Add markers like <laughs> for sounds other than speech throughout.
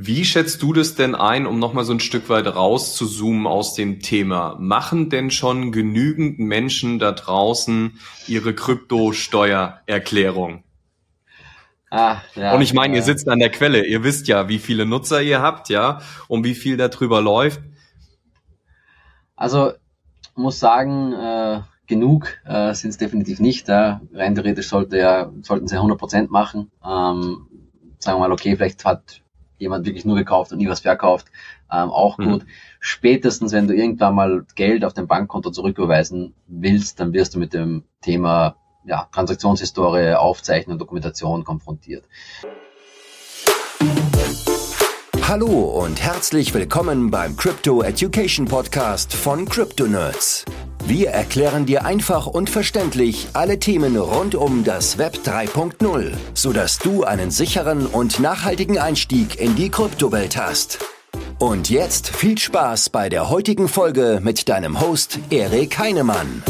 Wie schätzt du das denn ein, um nochmal so ein Stück weit rauszuzoomen aus dem Thema? Machen denn schon genügend Menschen da draußen ihre Kryptosteuererklärung? Ah, ja, und ich meine, ja. ihr sitzt an der Quelle. Ihr wisst ja, wie viele Nutzer ihr habt, ja, und wie viel darüber läuft. Also, muss sagen, äh, genug äh, sind es definitiv nicht. Ja. Rein theoretisch sollte ja, sollten sie 100% machen. Ähm, sagen wir mal, okay, vielleicht hat jemand wirklich nur gekauft und nie was verkauft, ähm, auch mhm. gut. Mhm. Spätestens, wenn du irgendwann mal Geld auf dein Bankkonto zurücküberweisen willst, dann wirst du mit dem Thema ja, Transaktionshistorie, Aufzeichnung, und Dokumentation konfrontiert. Hallo und herzlich willkommen beim Crypto Education Podcast von Crypto Nerds. Wir erklären dir einfach und verständlich alle Themen rund um das Web 3.0, sodass du einen sicheren und nachhaltigen Einstieg in die Kryptowelt hast. Und jetzt viel Spaß bei der heutigen Folge mit deinem Host Erik Heinemann.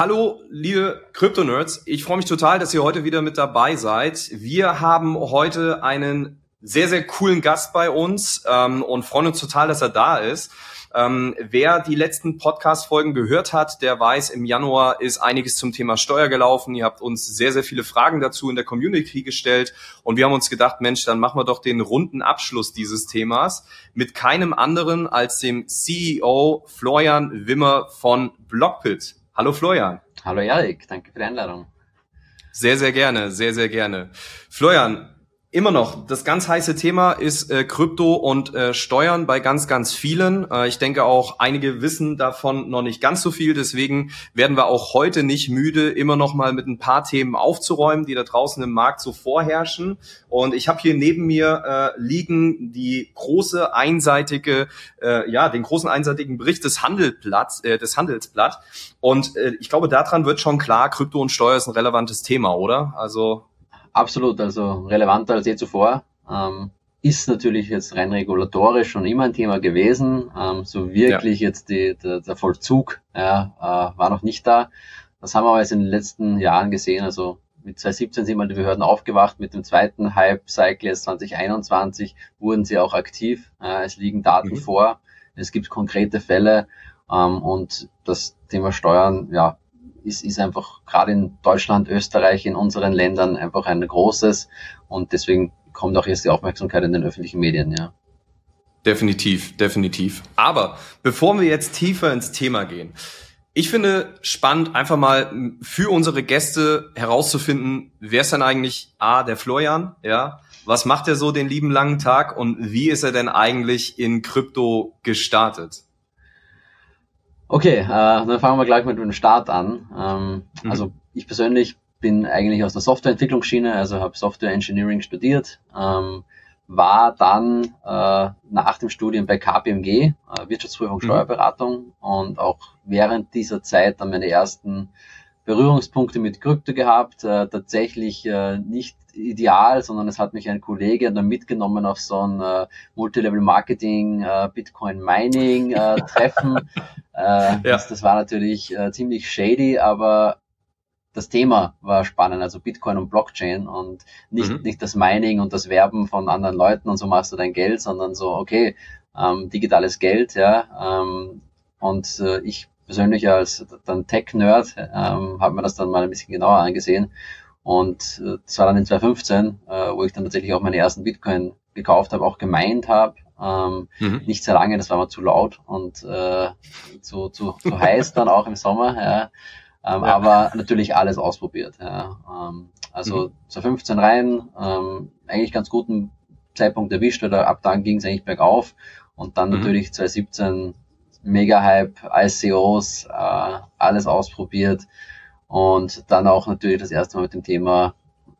Hallo, liebe Krypto-Nerds. Ich freue mich total, dass ihr heute wieder mit dabei seid. Wir haben heute einen sehr, sehr coolen Gast bei uns ähm, und freuen uns total, dass er da ist. Ähm, wer die letzten Podcast-Folgen gehört hat, der weiß, im Januar ist einiges zum Thema Steuer gelaufen. Ihr habt uns sehr, sehr viele Fragen dazu in der Community gestellt und wir haben uns gedacht, Mensch, dann machen wir doch den runden Abschluss dieses Themas mit keinem anderen als dem CEO Florian Wimmer von Blockpit. Hallo Florian. Hallo Erik, danke für die Einladung. Sehr, sehr gerne, sehr, sehr gerne. Florian, Immer noch, das ganz heiße Thema ist äh, Krypto und äh, Steuern bei ganz, ganz vielen. Äh, ich denke auch, einige wissen davon noch nicht ganz so viel. Deswegen werden wir auch heute nicht müde, immer noch mal mit ein paar Themen aufzuräumen, die da draußen im Markt so vorherrschen. Und ich habe hier neben mir äh, liegen die große einseitige, äh, ja, den großen einseitigen Bericht des Handelblatt, äh, des Handelsblatt. Und äh, ich glaube, daran wird schon klar, Krypto und Steuer ist ein relevantes Thema, oder? Also Absolut, also relevanter als je zuvor. Ähm, ist natürlich jetzt rein regulatorisch schon immer ein Thema gewesen. Ähm, so wirklich ja. jetzt die, der, der Vollzug ja, äh, war noch nicht da. Das haben wir aber jetzt in den letzten Jahren gesehen. Also mit 2017 sind mal die Behörden aufgewacht, mit dem zweiten Hype-Cycle jetzt 2021 wurden sie auch aktiv. Äh, es liegen Daten mhm. vor, es gibt konkrete Fälle ähm, und das Thema Steuern, ja, ist, ist einfach gerade in Deutschland, Österreich, in unseren Ländern einfach ein großes und deswegen kommt auch jetzt die Aufmerksamkeit in den öffentlichen Medien, ja. Definitiv, definitiv. Aber bevor wir jetzt tiefer ins Thema gehen, ich finde spannend, einfach mal für unsere Gäste herauszufinden, wer ist denn eigentlich A, der Florian, ja? Was macht er so den lieben langen Tag und wie ist er denn eigentlich in Krypto gestartet? Okay, äh, dann fangen wir gleich mit dem Start an. Ähm, mhm. Also ich persönlich bin eigentlich aus der Softwareentwicklungsschiene, also habe Software Engineering studiert, ähm, war dann äh, nach dem Studium bei KPMG, äh, Wirtschaftsprüfung, mhm. Steuerberatung und auch während dieser Zeit dann meine ersten Berührungspunkte mit Krypto gehabt, äh, tatsächlich äh, nicht ideal, sondern es hat mich ein Kollege dann mitgenommen auf so ein äh, Multilevel Marketing, äh, Bitcoin Mining äh, <laughs> Treffen. äh, ja. das, das war natürlich äh, ziemlich shady, aber das Thema war spannend, also Bitcoin und Blockchain und nicht, mhm. nicht das Mining und das Werben von anderen Leuten und so machst du dein Geld, sondern so, okay, ähm, digitales Geld, ja, ähm, und äh, ich persönlich als dann Tech-Nerd ähm, habe mir das dann mal ein bisschen genauer angesehen und äh, das war dann in 2015, äh, wo ich dann tatsächlich auch meine ersten Bitcoin gekauft habe, auch gemeint habe. Ähm, mhm. Nicht sehr lange, das war mir zu laut und äh, zu, zu, zu heiß dann auch im Sommer. Ja. Ähm, ja. Aber natürlich alles ausprobiert. Ja. Ähm, also mhm. 2015 rein, ähm, eigentlich ganz guten Zeitpunkt erwischt, oder ab dann ging es eigentlich bergauf. Und dann mhm. natürlich 2017 Mega-Hype, ICOs, äh, alles ausprobiert. Und dann auch natürlich das erste Mal mit dem Thema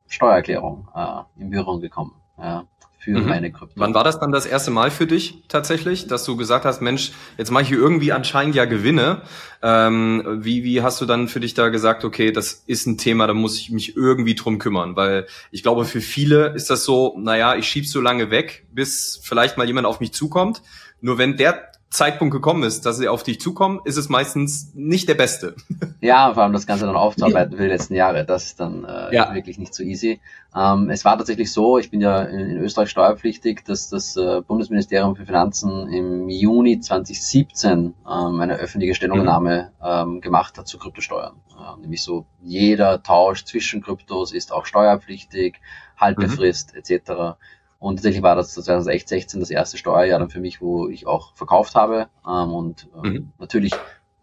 Steuererklärung äh, in Berührung gekommen. Ja, für mhm. meine Krypto. Wann war das dann das erste Mal für dich tatsächlich, dass du gesagt hast, Mensch, jetzt mache ich hier irgendwie anscheinend ja Gewinne. Ähm, wie, wie hast du dann für dich da gesagt, okay, das ist ein Thema, da muss ich mich irgendwie drum kümmern? Weil ich glaube, für viele ist das so, naja, ich schieb's so lange weg, bis vielleicht mal jemand auf mich zukommt. Nur wenn der Zeitpunkt gekommen ist, dass sie auf dich zukommen, ist es meistens nicht der beste. <laughs> Ja, vor allem das Ganze dann aufzuarbeiten für die letzten Jahre, das ist dann äh, ja. wirklich nicht so easy. Ähm, es war tatsächlich so, ich bin ja in, in Österreich steuerpflichtig, dass das äh, Bundesministerium für Finanzen im Juni 2017 ähm, eine öffentliche Stellungnahme mhm. ähm, gemacht hat zu Kryptosteuern. Äh, nämlich so, jeder Tausch zwischen Kryptos ist auch steuerpflichtig, Haltefrist mhm. etc. Und tatsächlich war das 2016 das erste Steuerjahr dann für mich, wo ich auch verkauft habe ähm, und äh, mhm. natürlich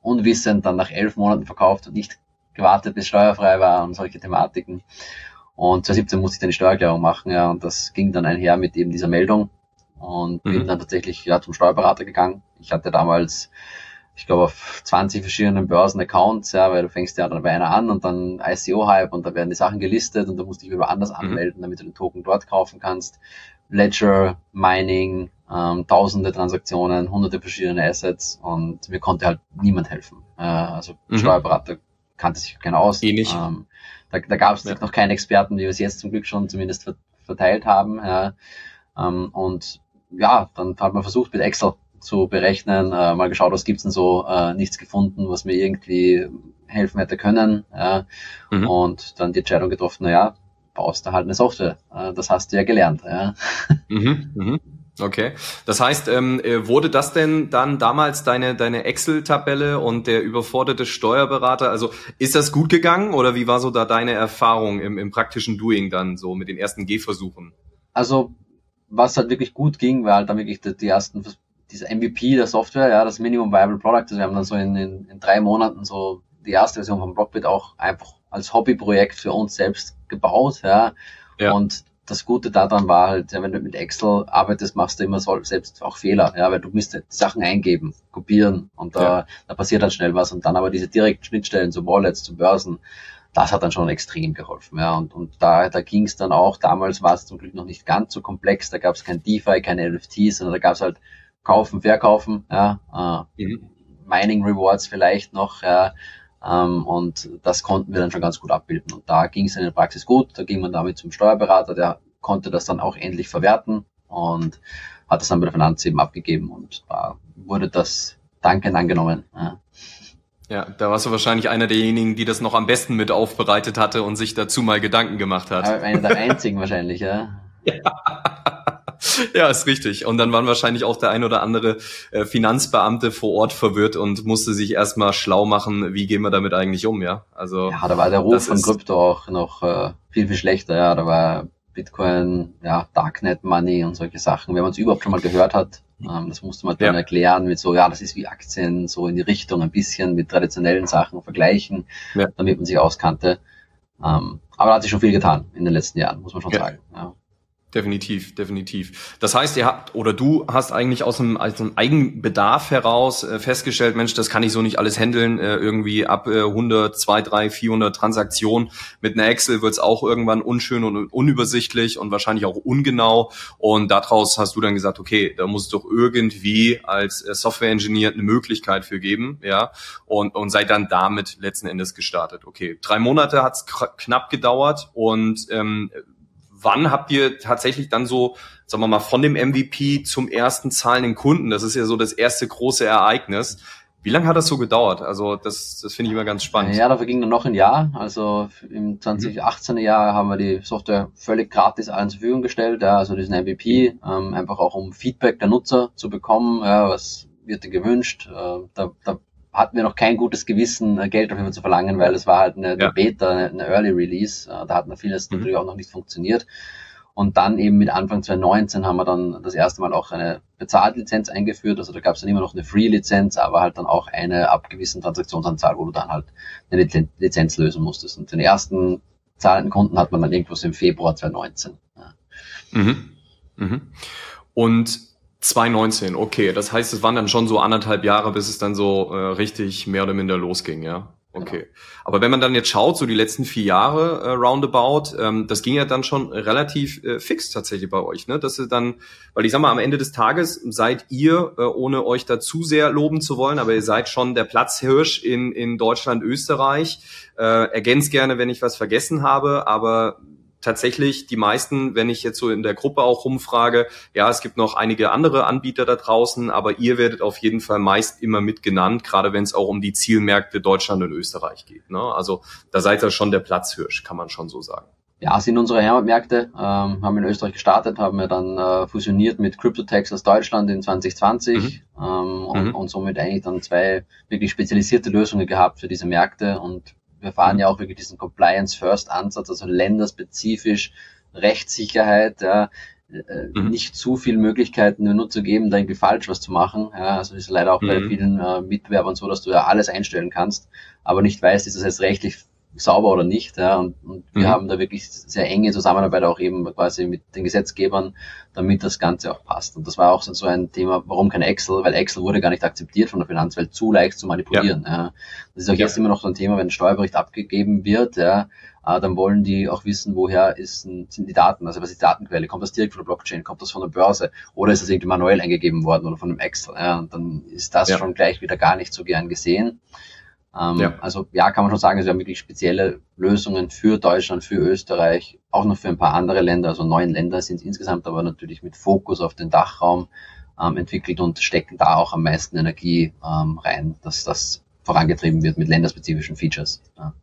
unwissend dann nach elf Monaten verkauft und nicht gewartet, bis steuerfrei war und solche Thematiken. Und 2017 musste ich dann die Steuererklärung machen, ja, und das ging dann einher mit eben dieser Meldung und mhm. bin dann tatsächlich ja, zum Steuerberater gegangen. Ich hatte damals, ich glaube, auf 20 verschiedenen Börsen Accounts, ja, weil du fängst ja dann bei einer an und dann ICO-Hype und da werden die Sachen gelistet und da musst du dich wieder anders mhm. anmelden, damit du den Token dort kaufen kannst. Ledger, Mining, ähm, tausende Transaktionen, hunderte verschiedene Assets und mir konnte halt niemand helfen. Äh, also mhm. Steuerberater kannte sich keiner aus. Eh nicht. Ähm, da da gab es ja. noch keine Experten, die wir es jetzt zum Glück schon zumindest verteilt haben. Ja. Ähm, und ja, dann hat man versucht mit Excel zu berechnen, äh, mal geschaut, was gibt's denn so, äh, nichts gefunden, was mir irgendwie helfen hätte können. Ja. Mhm. Und dann die Entscheidung getroffen, na ja, baust du halt eine Software. Äh, das hast du ja gelernt. Ja. <laughs> Mhm, mhm. Okay. Das heißt, ähm, äh, wurde das denn dann damals deine, deine Excel-Tabelle und der überforderte Steuerberater, also ist das gut gegangen oder wie war so da deine Erfahrung im, im praktischen Doing dann so mit den ersten Gehversuchen? Also, was halt wirklich gut ging, war halt dann wirklich die, die ersten, dieser MVP der Software, ja, das Minimum Viable Product. Also wir haben dann so in, in, in drei Monaten so die erste Version von Blockbit auch einfach als Hobbyprojekt für uns selbst gebaut, ja. ja. Und das Gute daran war halt, wenn du mit Excel arbeitest, machst du immer selbst auch Fehler, ja, weil du musst Sachen eingeben, kopieren und da, ja. da passiert dann schnell was und dann aber diese direkten Schnittstellen zu Wallets, zu Börsen, das hat dann schon extrem geholfen, ja, und, und da, da ging es dann auch, damals war es zum Glück noch nicht ganz so komplex, da gab es kein DeFi, keine NFTs, sondern da gab es halt kaufen, verkaufen, ja, äh, mhm. Mining Rewards vielleicht noch, ja, ähm, und das konnten wir dann schon ganz gut abbilden. Und da ging es in der Praxis gut. Da ging man damit zum Steuerberater, der konnte das dann auch endlich verwerten und hat das dann bei der Finanz eben abgegeben und da wurde das dankend angenommen. Ja. Ja, da warst du wahrscheinlich einer derjenigen, die das noch am besten mit aufbereitet hatte und sich dazu mal Gedanken gemacht hat. einer der einzigen wahrscheinlich, ja. <laughs> ja. <laughs> ja, ist richtig. Und dann waren wahrscheinlich auch der ein oder andere äh, Finanzbeamte vor Ort verwirrt und musste sich erstmal schlau machen, wie gehen wir damit eigentlich um, ja? Also Ja, da war der Ruf von Krypto auch noch äh, viel, viel schlechter, ja. Da war Bitcoin, ja, Darknet Money und solche Sachen. Wenn man es überhaupt schon mal gehört hat, ähm, das musste man dann ja. erklären mit so, ja, das ist wie Aktien, so in die Richtung ein bisschen mit traditionellen Sachen vergleichen, ja. damit man sich auskannte. Ähm, aber da hat sich schon viel getan in den letzten Jahren, muss man schon ja. sagen. Ja. Definitiv, definitiv. Das heißt, ihr habt oder du hast eigentlich aus einem, aus einem Eigenbedarf heraus äh, festgestellt, Mensch, das kann ich so nicht alles handeln. Äh, irgendwie ab äh, 100, 2, 3, 400 Transaktionen mit einer Excel wird es auch irgendwann unschön und unübersichtlich und wahrscheinlich auch ungenau. Und daraus hast du dann gesagt, okay, da muss es doch irgendwie als äh, Software-Engineer eine Möglichkeit für geben, ja. Und, und seid dann damit letzten Endes gestartet. Okay, drei Monate hat's knapp gedauert und ähm, wann habt ihr tatsächlich dann so, sagen wir mal, von dem MVP zum ersten zahlenden Kunden? Das ist ja so das erste große Ereignis. Wie lange hat das so gedauert? Also das, das finde ich immer ganz spannend. Ja, dafür ging dann noch ein Jahr. Also im 2018er Jahr haben wir die Software völlig gratis allen zur Verfügung gestellt. Ja, also diesen MVP, ähm, einfach auch um Feedback der Nutzer zu bekommen. Ja, was wird denn gewünscht? Äh, da, da hatten wir noch kein gutes Gewissen, äh, Geld dafür zu verlangen, weil es war halt eine, ja. Beta, eine, Early Release. Äh, da hat noch vieles mhm. natürlich auch noch nicht funktioniert. Und dann eben mit Anfang 2019 haben wir dann das erste Mal auch eine Bezahllizenz eingeführt. Also da gab es dann immer noch eine Free-Lizenz, aber halt dann auch eine ab gewissen Transaktionsanzahl, wo du dann halt eine Lizenz lösen musstest. Und den ersten zahlenden Kunden hat man dann irgendwas im Februar 2019. Ja. Mhm. Mhm. Und 2019, okay. Das heißt, es waren dann schon so anderthalb Jahre, bis es dann so äh, richtig mehr oder minder losging, ja. Okay. Genau. Aber wenn man dann jetzt schaut, so die letzten vier Jahre äh, roundabout, ähm, das ging ja dann schon relativ äh, fix tatsächlich bei euch, ne? Dass ihr dann, weil ich sag mal, am Ende des Tages seid ihr, äh, ohne euch da zu sehr loben zu wollen, aber ihr seid schon der Platzhirsch in, in Deutschland, Österreich. Äh, ergänzt gerne, wenn ich was vergessen habe, aber tatsächlich die meisten, wenn ich jetzt so in der Gruppe auch rumfrage, ja, es gibt noch einige andere Anbieter da draußen, aber ihr werdet auf jeden Fall meist immer mit genannt, gerade wenn es auch um die Zielmärkte Deutschland und Österreich geht. Ne? Also da seid ihr schon der Platzhirsch, kann man schon so sagen. Ja, sind unsere Heimatmärkte, ähm, haben in Österreich gestartet, haben wir dann äh, fusioniert mit CryptoTex aus Deutschland in 2020 mhm. Ähm, und, mhm. und somit eigentlich dann zwei wirklich spezialisierte Lösungen gehabt für diese Märkte und wir fahren ja auch wirklich diesen Compliance-First-Ansatz, also länderspezifisch Rechtssicherheit, ja, äh, mhm. nicht zu viel Möglichkeiten nur Nutzer geben, da irgendwie falsch was zu machen. Ja, also ist leider auch mhm. bei vielen äh, Mitbewerbern so, dass du ja alles einstellen kannst, aber nicht weißt, ist das jetzt rechtlich sauber oder nicht. Ja, und, und wir mhm. haben da wirklich sehr enge Zusammenarbeit auch eben quasi mit den Gesetzgebern, damit das Ganze auch passt. Und das war auch so ein Thema, warum kein Excel? Weil Excel wurde gar nicht akzeptiert von der Finanzwelt, zu leicht zu manipulieren. Ja. ja. Das ist auch ja. jetzt immer noch so ein Thema, wenn ein Steuerbericht abgegeben wird, ja, äh, dann wollen die auch wissen, woher ist, sind die Daten, also was ist die Datenquelle, kommt das direkt von der Blockchain, kommt das von der Börse oder ist das irgendwie manuell eingegeben worden oder von einem Excel. Ja, und dann ist das ja. schon gleich wieder gar nicht so gern gesehen. Ähm, ja. Also ja, kann man schon sagen, es haben wirklich spezielle Lösungen für Deutschland, für Österreich, auch noch für ein paar andere Länder. Also neun Länder sind insgesamt, aber natürlich mit Fokus auf den Dachraum ähm, entwickelt und stecken da auch am meisten Energie ähm, rein, dass das vorangetrieben wird mit länderspezifischen Features. Ja.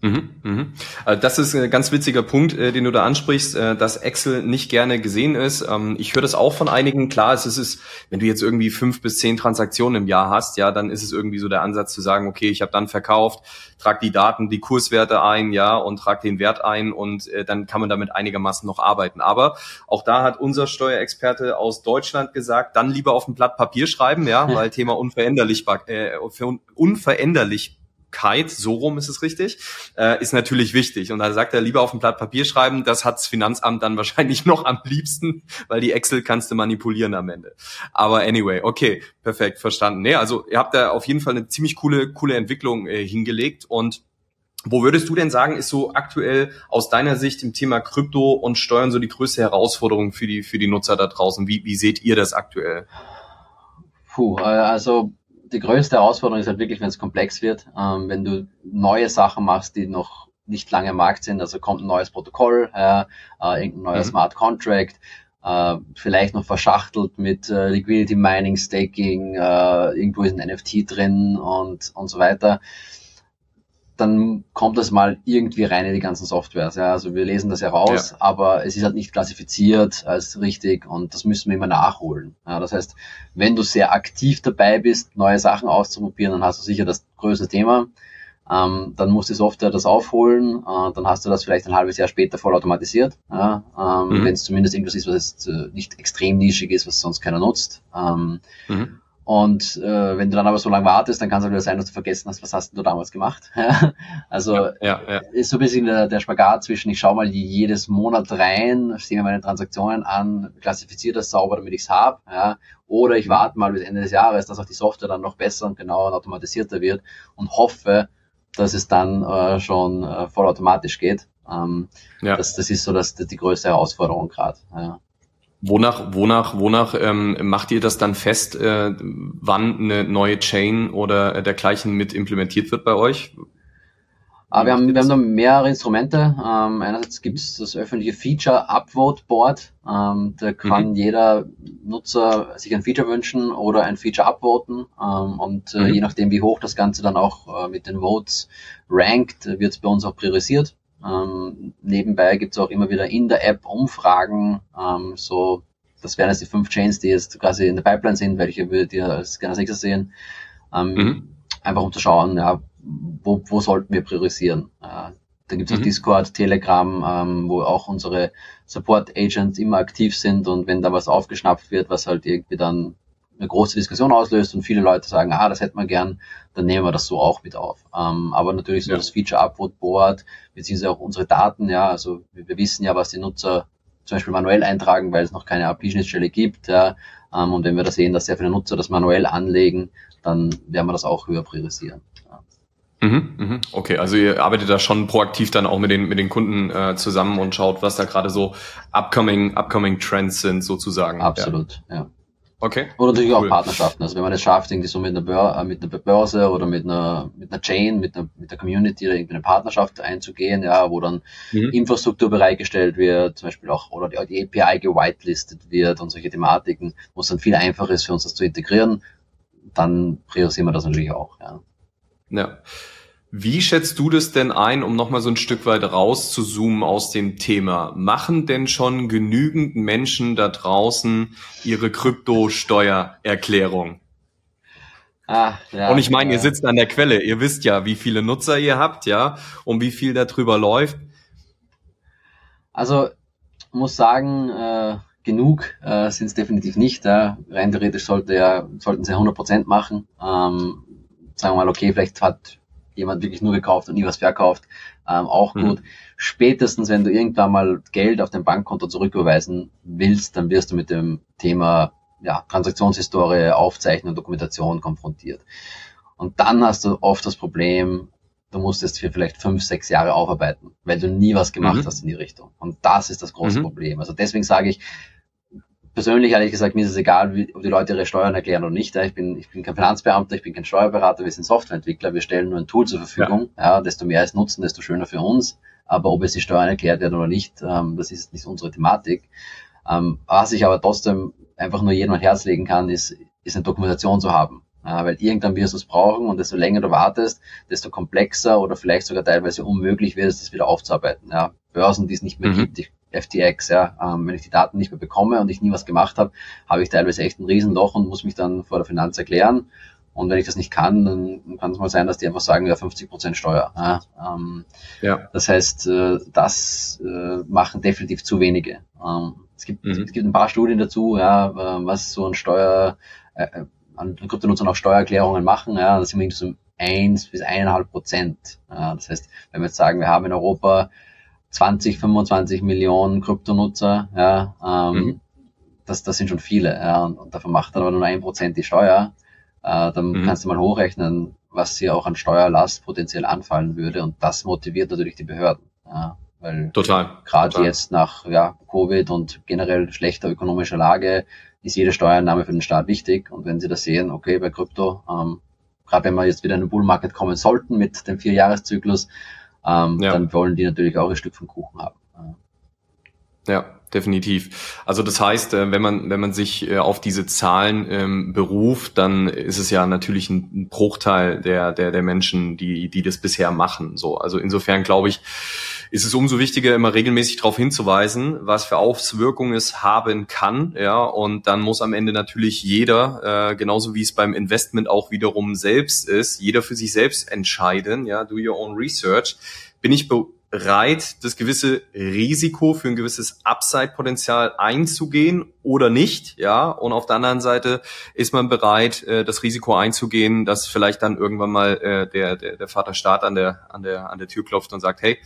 Mhm, mhm. Äh, das ist ein ganz witziger Punkt, äh, den du da ansprichst, äh, dass Excel nicht gerne gesehen ist. Ähm, ich höre das auch von einigen. Klar, es ist, wenn du jetzt irgendwie fünf bis zehn Transaktionen im Jahr hast, ja, dann ist es irgendwie so der Ansatz zu sagen, okay, ich habe dann verkauft, trag die Daten, die Kurswerte ein, ja, und trag den Wert ein und dann kann man damit einigermaßen noch arbeiten. Aber auch da hat unser Steuerexperte aus Deutschland gesagt, dann lieber auf ein Blatt Papier schreiben, ja, weil Thema unveränderlichbar, äh, unveränderlich Kite, so rum ist es richtig, äh, ist natürlich wichtig. Und da sagt er, lieber auf ein Blatt Papier schreiben, das hat's Finanzamt dann wahrscheinlich <laughs> noch am liebsten, weil die Excel kannst du manipulieren am Ende. Aber anyway, okay, perfekt, verstanden. Nee, also ihr habt da auf jeden Fall eine ziemlich coole, coole Entwicklung äh, hingelegt und wo würdest du denn sagen, ist so aktuell aus deiner Sicht im Thema Krypto und Steuern so die größte Herausforderung für die, für die Nutzer da draußen? Wie, wie seht ihr das aktuell? Puh, äh, also die größte Herausforderung ist halt wirklich, wenn es komplex wird, ähm, wenn du neue Sachen machst, die noch nicht lange im Markt sind, also kommt ein neues Protokoll, äh, äh, irgendein neuer mhm. Smart Contract, äh, vielleicht noch verschachtelt mit äh, Liquidity Mining, Staking, äh, irgendwo ist ein NFT drin und, und so weiter dann kommt das mal irgendwie rein in die ganzen Softwares. Ja, also wir lesen das ja raus, ja. aber es ist halt nicht klassifiziert als richtig und das müssen wir immer nachholen. Ja, das heißt, wenn du sehr aktiv dabei bist, neue Sachen auszuprobieren, dann hast du sicher das größte Thema. Ähm, dann muss die Software das aufholen, äh, dann hast du das vielleicht ein halbes Jahr später vollautomatisiert. Ja, ähm, mhm. Wenn es zumindest irgendwas ist, was jetzt äh, nicht extrem nischig ist, was sonst keiner nutzt. Ähm, mhm. Und äh, wenn du dann aber so lange wartest, dann kann es auch wieder sein, dass du vergessen hast, was hast du damals gemacht. <laughs> also ja, ja, ja. ist so ein bisschen der, der Spagat zwischen, ich schaue mal jedes Monat rein, sehe mir meine Transaktionen an, klassifiziere das sauber, damit ich es habe. Ja, oder ich warte mal bis Ende des Jahres, dass auch die Software dann noch besser und genauer und automatisierter wird und hoffe, dass es dann äh, schon äh, vollautomatisch geht. Ähm, ja. das, das ist so das, das die größte Herausforderung gerade. Ja. Wonach, wonach, wonach ähm, macht ihr das dann fest, äh, wann eine neue Chain oder dergleichen mit implementiert wird bei euch? Ah, wir, haben, wir haben da mehrere Instrumente. Ähm, einerseits gibt es das öffentliche Feature Upvote Board. Ähm, da kann mhm. jeder Nutzer sich ein Feature wünschen oder ein Feature upvoten. Ähm, und äh, mhm. je nachdem, wie hoch das Ganze dann auch äh, mit den Votes rankt, wird es bei uns auch priorisiert. Ähm, nebenbei gibt es auch immer wieder in der App Umfragen, ähm, so das wären jetzt die fünf Chains, die jetzt quasi in der Pipeline sind, welche würdet ihr als gerne als nächstes sehen. Ähm, mhm. Einfach um zu schauen, ja, wo, wo sollten wir priorisieren. Äh, da gibt es mhm. auch Discord, Telegram, ähm, wo auch unsere Support Agents immer aktiv sind und wenn da was aufgeschnappt wird, was halt irgendwie dann eine große Diskussion auslöst und viele Leute sagen, ah, das hätten wir gern, dann nehmen wir das so auch mit auf. Ähm, aber natürlich so ja. das Feature Upvote Board, beziehungsweise auch unsere Daten, ja, also wir, wir, wissen ja, was die Nutzer zum Beispiel manuell eintragen, weil es noch keine API-Schnittstelle gibt, ja, ähm, und wenn wir da sehen, dass sehr viele Nutzer das manuell anlegen, dann werden wir das auch höher priorisieren. Ja. Mhm, mhm. Okay, also ihr arbeitet da schon proaktiv dann auch mit den mit den Kunden äh, zusammen und schaut, was da gerade so upcoming upcoming Trends sind sozusagen. Absolut, ja. ja. Okay. Oder natürlich cool. auch Partnerschaften. Also wenn man es schafft, irgendwie so mit einer, Börse, äh, mit einer Börse oder mit einer, mit einer Chain, mit einer, mit der Community oder irgendwie eine Partnerschaft einzugehen, ja, wo dann mhm. Infrastruktur bereitgestellt wird, zum Beispiel auch, oder die, die API gewitelistet wird und solche Thematiken, wo es dann viel einfacher ist für uns das zu integrieren, dann priorisieren wir das natürlich auch, ja. Ja. Wie schätzt du das denn ein, um nochmal so ein Stück weit rauszuzoomen aus dem Thema? Machen denn schon genügend Menschen da draußen ihre Kryptosteuererklärung? Ah, ja, und ich meine, ja. ihr sitzt an der Quelle, ihr wisst ja, wie viele Nutzer ihr habt, ja, und wie viel da drüber läuft. Also, muss sagen, äh, genug äh, sind es definitiv nicht. Ja. Rein theoretisch sollte ja, sollten sie 100% machen. Ähm, sagen wir mal, okay, vielleicht hat jemand wirklich nur gekauft und nie was verkauft, ähm, auch mhm. gut. Spätestens, wenn du irgendwann mal Geld auf dein Bankkonto zurücküberweisen willst, dann wirst du mit dem Thema ja, Transaktionshistorie, Aufzeichnung, Dokumentation konfrontiert. Und dann hast du oft das Problem, du musst es für vielleicht fünf, sechs Jahre aufarbeiten, weil du nie was gemacht mhm. hast in die Richtung. Und das ist das große mhm. Problem. Also deswegen sage ich, persönlich ehrlich gesagt, mir ist es egal, wie, ob die Leute ihre Steuern erklären oder nicht. Ich bin, ich bin kein Finanzbeamter, ich bin kein Steuerberater, wir sind Softwareentwickler, wir stellen nur ein Tool zur Verfügung. Ja. ja desto mehr es nutzen, desto schöner für uns. Aber ob es die Steuern erklärt werden oder nicht, ähm, das ist nicht unsere Thematik. Ähm, was ich aber trotzdem einfach nur jedem ans Herz legen kann, ist, ist eine Dokumentation zu haben. Ja, weil irgendwann wirst du es brauchen und desto länger du wartest, desto komplexer oder vielleicht sogar teilweise unmöglich wird es, das wieder aufzuarbeiten. Ja, Börsen, die es nicht mehr mhm. gibt, ich FTX, ja, ähm, wenn ich die Daten nicht mehr bekomme und ich nie was gemacht habe, habe ich teilweise echt ein Riesenloch und muss mich dann vor der Finanz erklären. Und wenn ich das nicht kann, dann kann es mal sein, dass die einfach sagen, ja, 50 Prozent Steuer. Ja, ähm, ja. Das heißt, äh, das äh, machen definitiv zu wenige. Ähm, es, gibt, mhm. es gibt ein paar Studien dazu, ja, äh, was so ein Steuer, äh, äh an Kryptonutzern auch Steuererklärungen machen. Ja, das sind wir so eins bis eineinhalb Prozent. Ja, das heißt, wenn wir jetzt sagen, wir haben in Europa 20, 25 Millionen Kryptonutzer, ja, ähm, mhm. das, das sind schon viele, ja, und, und davon macht dann aber nur ein Prozent die Steuer, äh, dann mhm. kannst du mal hochrechnen, was hier auch an Steuerlast potenziell anfallen würde und das motiviert natürlich die Behörden, ja, weil gerade jetzt nach ja, Covid und generell schlechter ökonomischer Lage ist jede Steuernahme für den Staat wichtig und wenn sie das sehen, okay, bei Krypto, ähm, gerade wenn wir jetzt wieder in den Bull Market kommen sollten mit dem Vierjahreszyklus, ähm, ja. dann wollen die natürlich auch ein Stück vom Kuchen haben. Ja, definitiv. Also das heißt, äh, wenn man wenn man sich äh, auf diese Zahlen ähm, beruft, dann ist es ja natürlich ein Bruchteil der der der Menschen, die die das bisher machen. So, also insofern glaube ich, ist es umso wichtiger, immer regelmäßig darauf hinzuweisen, was für Auswirkungen es haben kann. Ja, und dann muss am Ende natürlich jeder, äh, genauso wie es beim Investment auch wiederum selbst ist, jeder für sich selbst entscheiden. Ja, do your own research. Bin ich bereit, das gewisse Risiko für ein gewisses Upside-Potenzial einzugehen oder nicht, ja. Und auf der anderen Seite ist man bereit, äh, das Risiko einzugehen, dass vielleicht dann irgendwann mal äh, der, der, der Vater Staat an der, an der, an der Tür klopft und sagt, hey,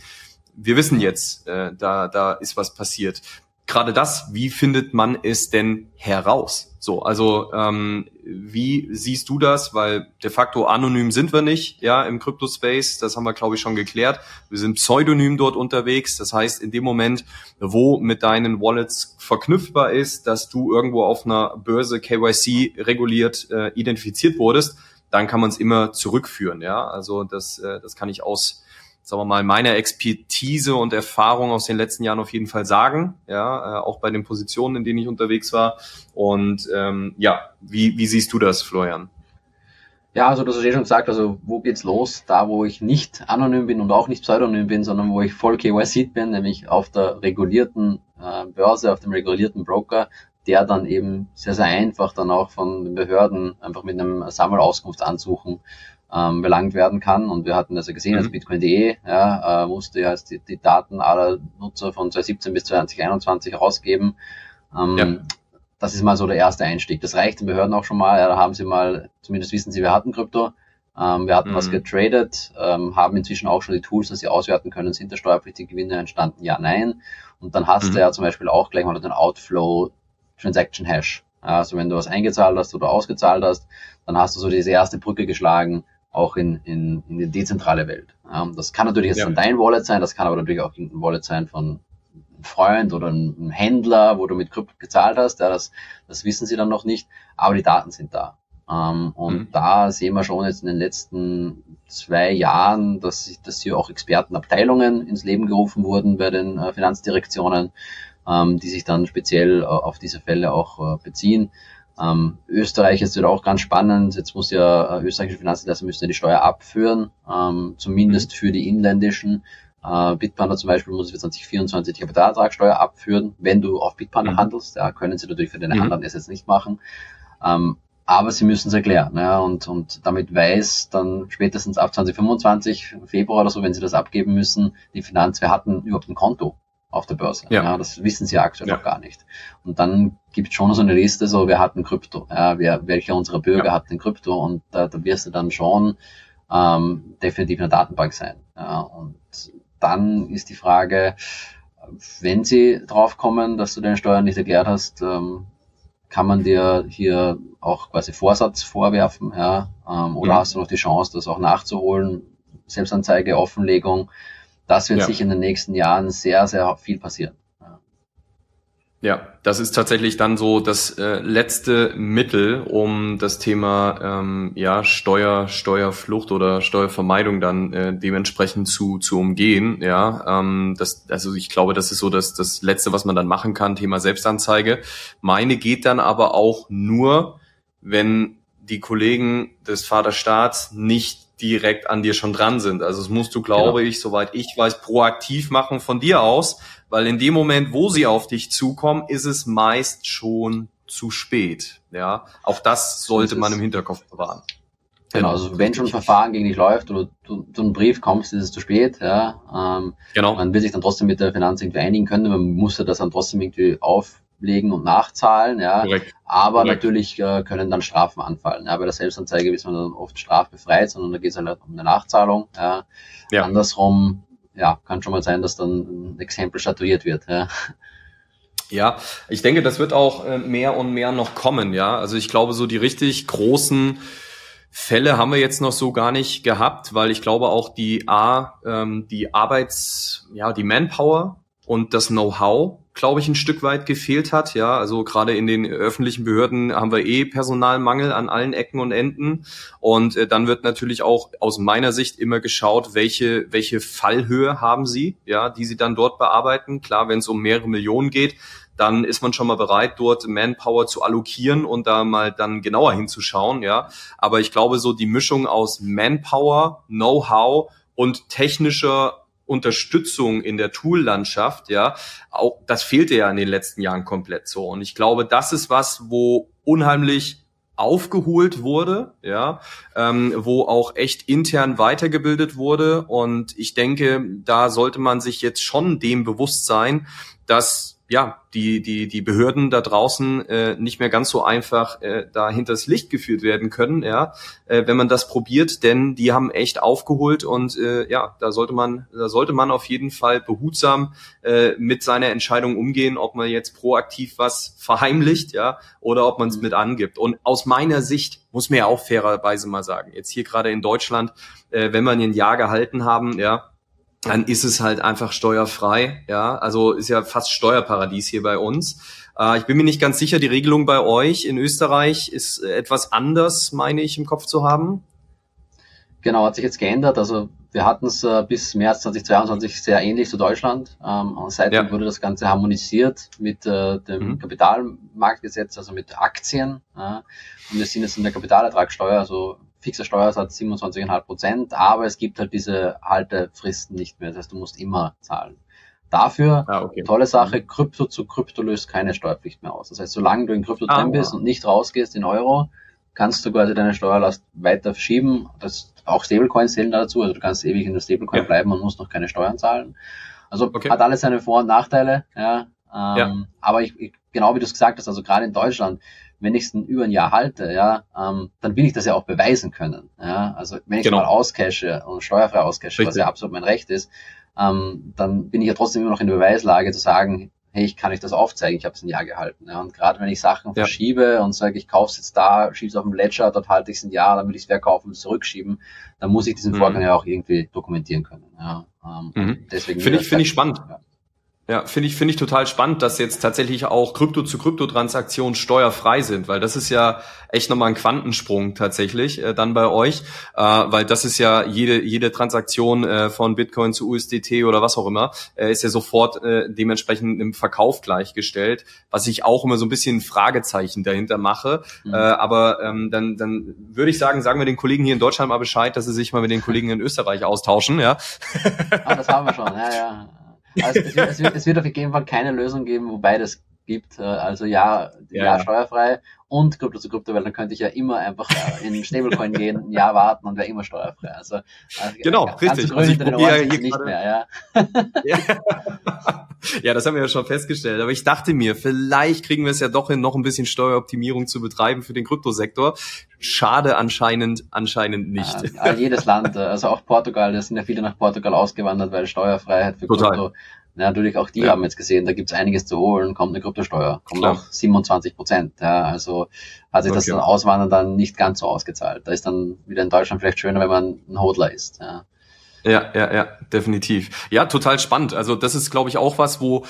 wir wissen jetzt, äh, da, da ist was passiert. Gerade das, wie findet man es denn heraus? So, also ähm, wie siehst du das? Weil de facto anonym sind wir nicht, ja, im Crypto-Space, das haben wir, glaube ich, schon geklärt. Wir sind pseudonym dort unterwegs. Das heißt, in dem Moment, wo mit deinen Wallets verknüpfbar ist, dass du irgendwo auf einer Börse KYC reguliert äh, identifiziert wurdest, dann kann man es immer zurückführen, ja. Also das, äh, das kann ich aus sagen wir mal, meiner Expertise und Erfahrung aus den letzten Jahren auf jeden Fall sagen, ja, äh, auch bei den Positionen, in denen ich unterwegs war. Und ähm, ja, wie, wie siehst du das, Florian? Ja, also das hast du eh schon gesagt, also wo geht's los? Da, wo ich nicht anonym bin und auch nicht pseudonym bin, sondern wo ich voll KYC bin, nämlich auf der regulierten äh, Börse, auf dem regulierten Broker, der dann eben sehr, sehr einfach dann auch von den Behörden einfach mit einem Sammelauskunftsansuchen ähm, belangt werden kann. Und wir hatten das ja gesehen, mhm. als Bitcoin.de ja, äh, musste ja die, die Daten aller Nutzer von 2017 bis 2021 herausgeben. Ähm, ja. Das ist mal so der erste Einstieg. Das reicht den Behörden auch schon mal. Ja, da haben sie mal, zumindest wissen sie, wir hatten Krypto. Ähm, wir hatten mhm. was getradet, ähm, haben inzwischen auch schon die Tools, dass sie auswerten können, sind da steuerpflichtige Gewinne entstanden? Ja, nein. Und dann hast mhm. du ja zum Beispiel auch gleich mal den Outflow Transaction Hash. Also wenn du was eingezahlt hast oder ausgezahlt hast, dann hast du so diese erste Brücke geschlagen auch in, in, in die dezentrale Welt. Ähm, das kann natürlich jetzt ja. dein Wallet sein, das kann aber natürlich auch ein Wallet sein von Freund oder ein, Händler, wo du mit Krypto gezahlt hast, ja, das, das wissen sie dann noch nicht, aber die Daten sind da. Ähm, und mhm. da sehen wir schon jetzt in den letzten zwei Jahren, dass, dass hier auch Expertenabteilungen ins Leben gerufen wurden bei den äh, Finanzdirektionen, ähm, die sich dann speziell äh, auf diese Fälle auch äh, beziehen. Ähm, Österreich ist wieder auch ganz spannend. Jetzt muss ja äh, österreichische Finanzdienstleister müssen ja die Steuer abführen, ähm, zumindest mhm. für die inländischen. Äh, Bitpanda zum Beispiel muss für 2024 die Kapitalertragssteuer abführen, wenn du auf Bitpanda mhm. handelst. Ja, können sie natürlich für deine mhm. anderen Assets nicht machen. Ähm, aber sie müssen es erklären. Ja, und, und damit weiß dann spätestens ab 2025, Februar oder so, wenn sie das abgeben müssen, die Finanz, wir hatten überhaupt ein Konto auf der Börse. Ja. ja das wissen sie aktuell ja. noch gar nicht. Und dann gibt es schon so eine Liste, so wir hatten Krypto. Ja, wer, welcher unserer Bürger ja. hat den Krypto? Und da, da wirst du dann schon ähm, definitiv in der Datenbank sein. Ja, und dann ist die Frage, wenn sie draufkommen, dass du deine Steuern nicht erklärt hast, ähm, kann man dir hier auch quasi Vorsatz vorwerfen, ja, ähm, oder hast du noch die Chance, das auch nachzuholen? Selbstanzeige, Offenlegung, das wird ja. sich in den nächsten Jahren sehr, sehr viel passieren. Ja, das ist tatsächlich dann so das äh, letzte Mittel, um das Thema ähm, ja Steuer, Steuerflucht oder Steuervermeidung dann äh, dementsprechend zu zu umgehen. Ja, ähm, das also ich glaube, das ist so das das letzte, was man dann machen kann. Thema Selbstanzeige. Meine geht dann aber auch nur, wenn die Kollegen des Vaterstaats nicht direkt an dir schon dran sind. Also das musst du, glaube genau. ich, soweit ich weiß, proaktiv machen von dir aus, weil in dem Moment, wo sie auf dich zukommen, ist es meist schon zu spät. Ja, auch das sollte man im Hinterkopf bewahren. Genau, also wenn schon ein Verfahren gegen dich läuft oder du, du einen Brief kommst, ist es zu spät. Ja, ähm, genau. Man wird sich dann trotzdem mit der Finanz irgendwie einigen können, man muss ja das dann trotzdem irgendwie auf ablegen und nachzahlen, ja. Korrekt. Aber Korrekt. natürlich äh, können dann Strafen anfallen. Ja. Bei der Selbstanzeige ist man dann oft strafbefreit, sondern da geht es halt um eine Nachzahlung. Ja. ja. Andersrum, ja, kann schon mal sein, dass dann ein Exempel statuiert wird. Ja. Ja, ich denke, das wird auch äh, mehr und mehr noch kommen, ja. Also ich glaube, so die richtig großen Fälle haben wir jetzt noch so gar nicht gehabt, weil ich glaube auch die A, ähm, die Arbeits, ja, die Manpower und das Know-how glaube ich, ein Stück weit gefehlt hat. Ja, also gerade in den öffentlichen Behörden haben wir eh Personalmangel an allen Ecken und Enden. Und äh, dann wird natürlich auch aus meiner Sicht immer geschaut, welche, welche Fallhöhe haben sie, ja, die sie dann dort bearbeiten. Klar, wenn es um mehrere Millionen geht, dann ist man schon mal bereit, dort Manpower zu allokieren und da mal dann genauer hinzuschauen, ja. Aber ich glaube, so die Mischung aus Manpower, Know-how und technischer Unterstützung in der Tool-Landschaft, ja, auch das fehlte ja in den letzten Jahren komplett so. Und ich glaube, das ist was, wo unheimlich aufgeholt wurde, ja, ähm, wo auch echt intern weitergebildet wurde. Und ich denke, da sollte man sich jetzt schon dem bewusst sein, dass ja, die, die, die Behörden da draußen äh, nicht mehr ganz so einfach äh, da hinters Licht geführt werden können, ja, äh, wenn man das probiert, denn die haben echt aufgeholt und äh, ja, da sollte man, da sollte man auf jeden Fall behutsam äh, mit seiner Entscheidung umgehen, ob man jetzt proaktiv was verheimlicht, ja, oder ob man es mhm. mit angibt. Und aus meiner Sicht muss man ja auch fairerweise mal sagen, jetzt hier gerade in Deutschland, äh, wenn man ein Jahr gehalten haben, ja, dann ist es halt einfach steuerfrei. Ja, also ist ja fast Steuerparadies hier bei uns. Äh, ich bin mir nicht ganz sicher, die Regelung bei euch in Österreich ist etwas anders, meine ich, im Kopf zu haben. Genau, hat sich jetzt geändert. Also wir hatten es äh, bis März 2022 sehr ähnlich zu Deutschland. Ähm, seitdem ja. wurde das Ganze harmonisiert mit äh, dem mhm. Kapitalmarktgesetz, also mit Aktien. Äh, und wir sind jetzt in der Kapitalertragssteuer, also fixer Steuersatz 27,5 Prozent, aber es gibt halt diese Haltefristen nicht mehr. Das heißt, du musst immer zahlen. Dafür, ah, okay. tolle Sache, mhm. Krypto zu Krypto löst keine Steuerpflicht mehr aus. Das heißt, solange du in Krypto ah, drin bist und nicht rausgehst in Euro, kannst du quasi deine Steuerlast weiter verschieben. Das, auch Stablecoins zählen dazu, also du kannst ewig in der Stablecoin ja. bleiben und musst noch keine Steuern zahlen. Also okay. hat alles seine Vor- und Nachteile, ja. Ähm, ja. Aber ich, ich, genau wie du es gesagt hast, also gerade in Deutschland, wenn ich es über ein Jahr halte, ja, ähm, dann will ich das ja auch beweisen können. Ja? Also wenn ich genau. mal auscashe und steuerfrei auscashe, Richtig. was ja absolut mein Recht ist, ähm, dann bin ich ja trotzdem immer noch in der Beweislage zu sagen, hey, ich kann euch das aufzeigen, ich habe es ein Jahr gehalten. Ja? Und gerade wenn ich Sachen ja. verschiebe und sage, ich kaufe es jetzt da, schiebe es auf dem Ledger, dort halte ich es ein Jahr, dann will ich es verkaufen und zurückschieben, dann muss ich diesen mhm. Vorgang ja auch irgendwie dokumentieren können. Ja? Ähm, mhm. Deswegen finde ich, finde ich spannend. Ja. Ja, finde ich, finde ich total spannend, dass jetzt tatsächlich auch Krypto-zu-Krypto-Transaktionen steuerfrei sind, weil das ist ja echt nochmal ein Quantensprung tatsächlich äh, dann bei euch, äh, weil das ist ja jede, jede Transaktion äh, von Bitcoin zu USDT oder was auch immer, äh, ist ja sofort äh, dementsprechend im Verkauf gleichgestellt, was ich auch immer so ein bisschen Fragezeichen dahinter mache. Mhm. Äh, aber ähm, dann, dann würde ich sagen, sagen wir den Kollegen hier in Deutschland mal Bescheid, dass sie sich mal mit den Kollegen in Österreich austauschen, ja. Ah, das haben wir schon, ja, ja. Also es, wird, es, wird, es wird auf jeden Fall keine Lösung geben, wobei das gibt. Äh, also ja, ja, ja steuerfrei und Krypto zu Krypto, weil dann könnte ich ja immer einfach äh, in Stablecoin <laughs> gehen, ein Jahr warten und wäre immer steuerfrei. Also, also genau, richtig. Also ich probiere hier nicht mehr, ja. ja. <laughs> ja, das haben wir ja schon festgestellt. Aber ich dachte mir, vielleicht kriegen wir es ja doch hin, noch ein bisschen Steueroptimierung zu betreiben für den Kryptosektor. Schade anscheinend, anscheinend nicht. Ja, jedes Land, also auch Portugal, da sind ja viele nach Portugal ausgewandert, weil Steuerfreiheit für Total. Krypto ja, natürlich auch die ja. haben jetzt gesehen, da gibt's einiges zu holen, kommt eine Kryptosteuer, kommt Klar. auch 27 Prozent. Ja, also hat sich okay. das dann Auswandern dann nicht ganz so ausgezahlt. Da ist dann wieder in Deutschland vielleicht schöner, wenn man ein Hodler ist. Ja. Ja, ja, ja, definitiv. Ja, total spannend. Also das ist, glaube ich, auch was, wo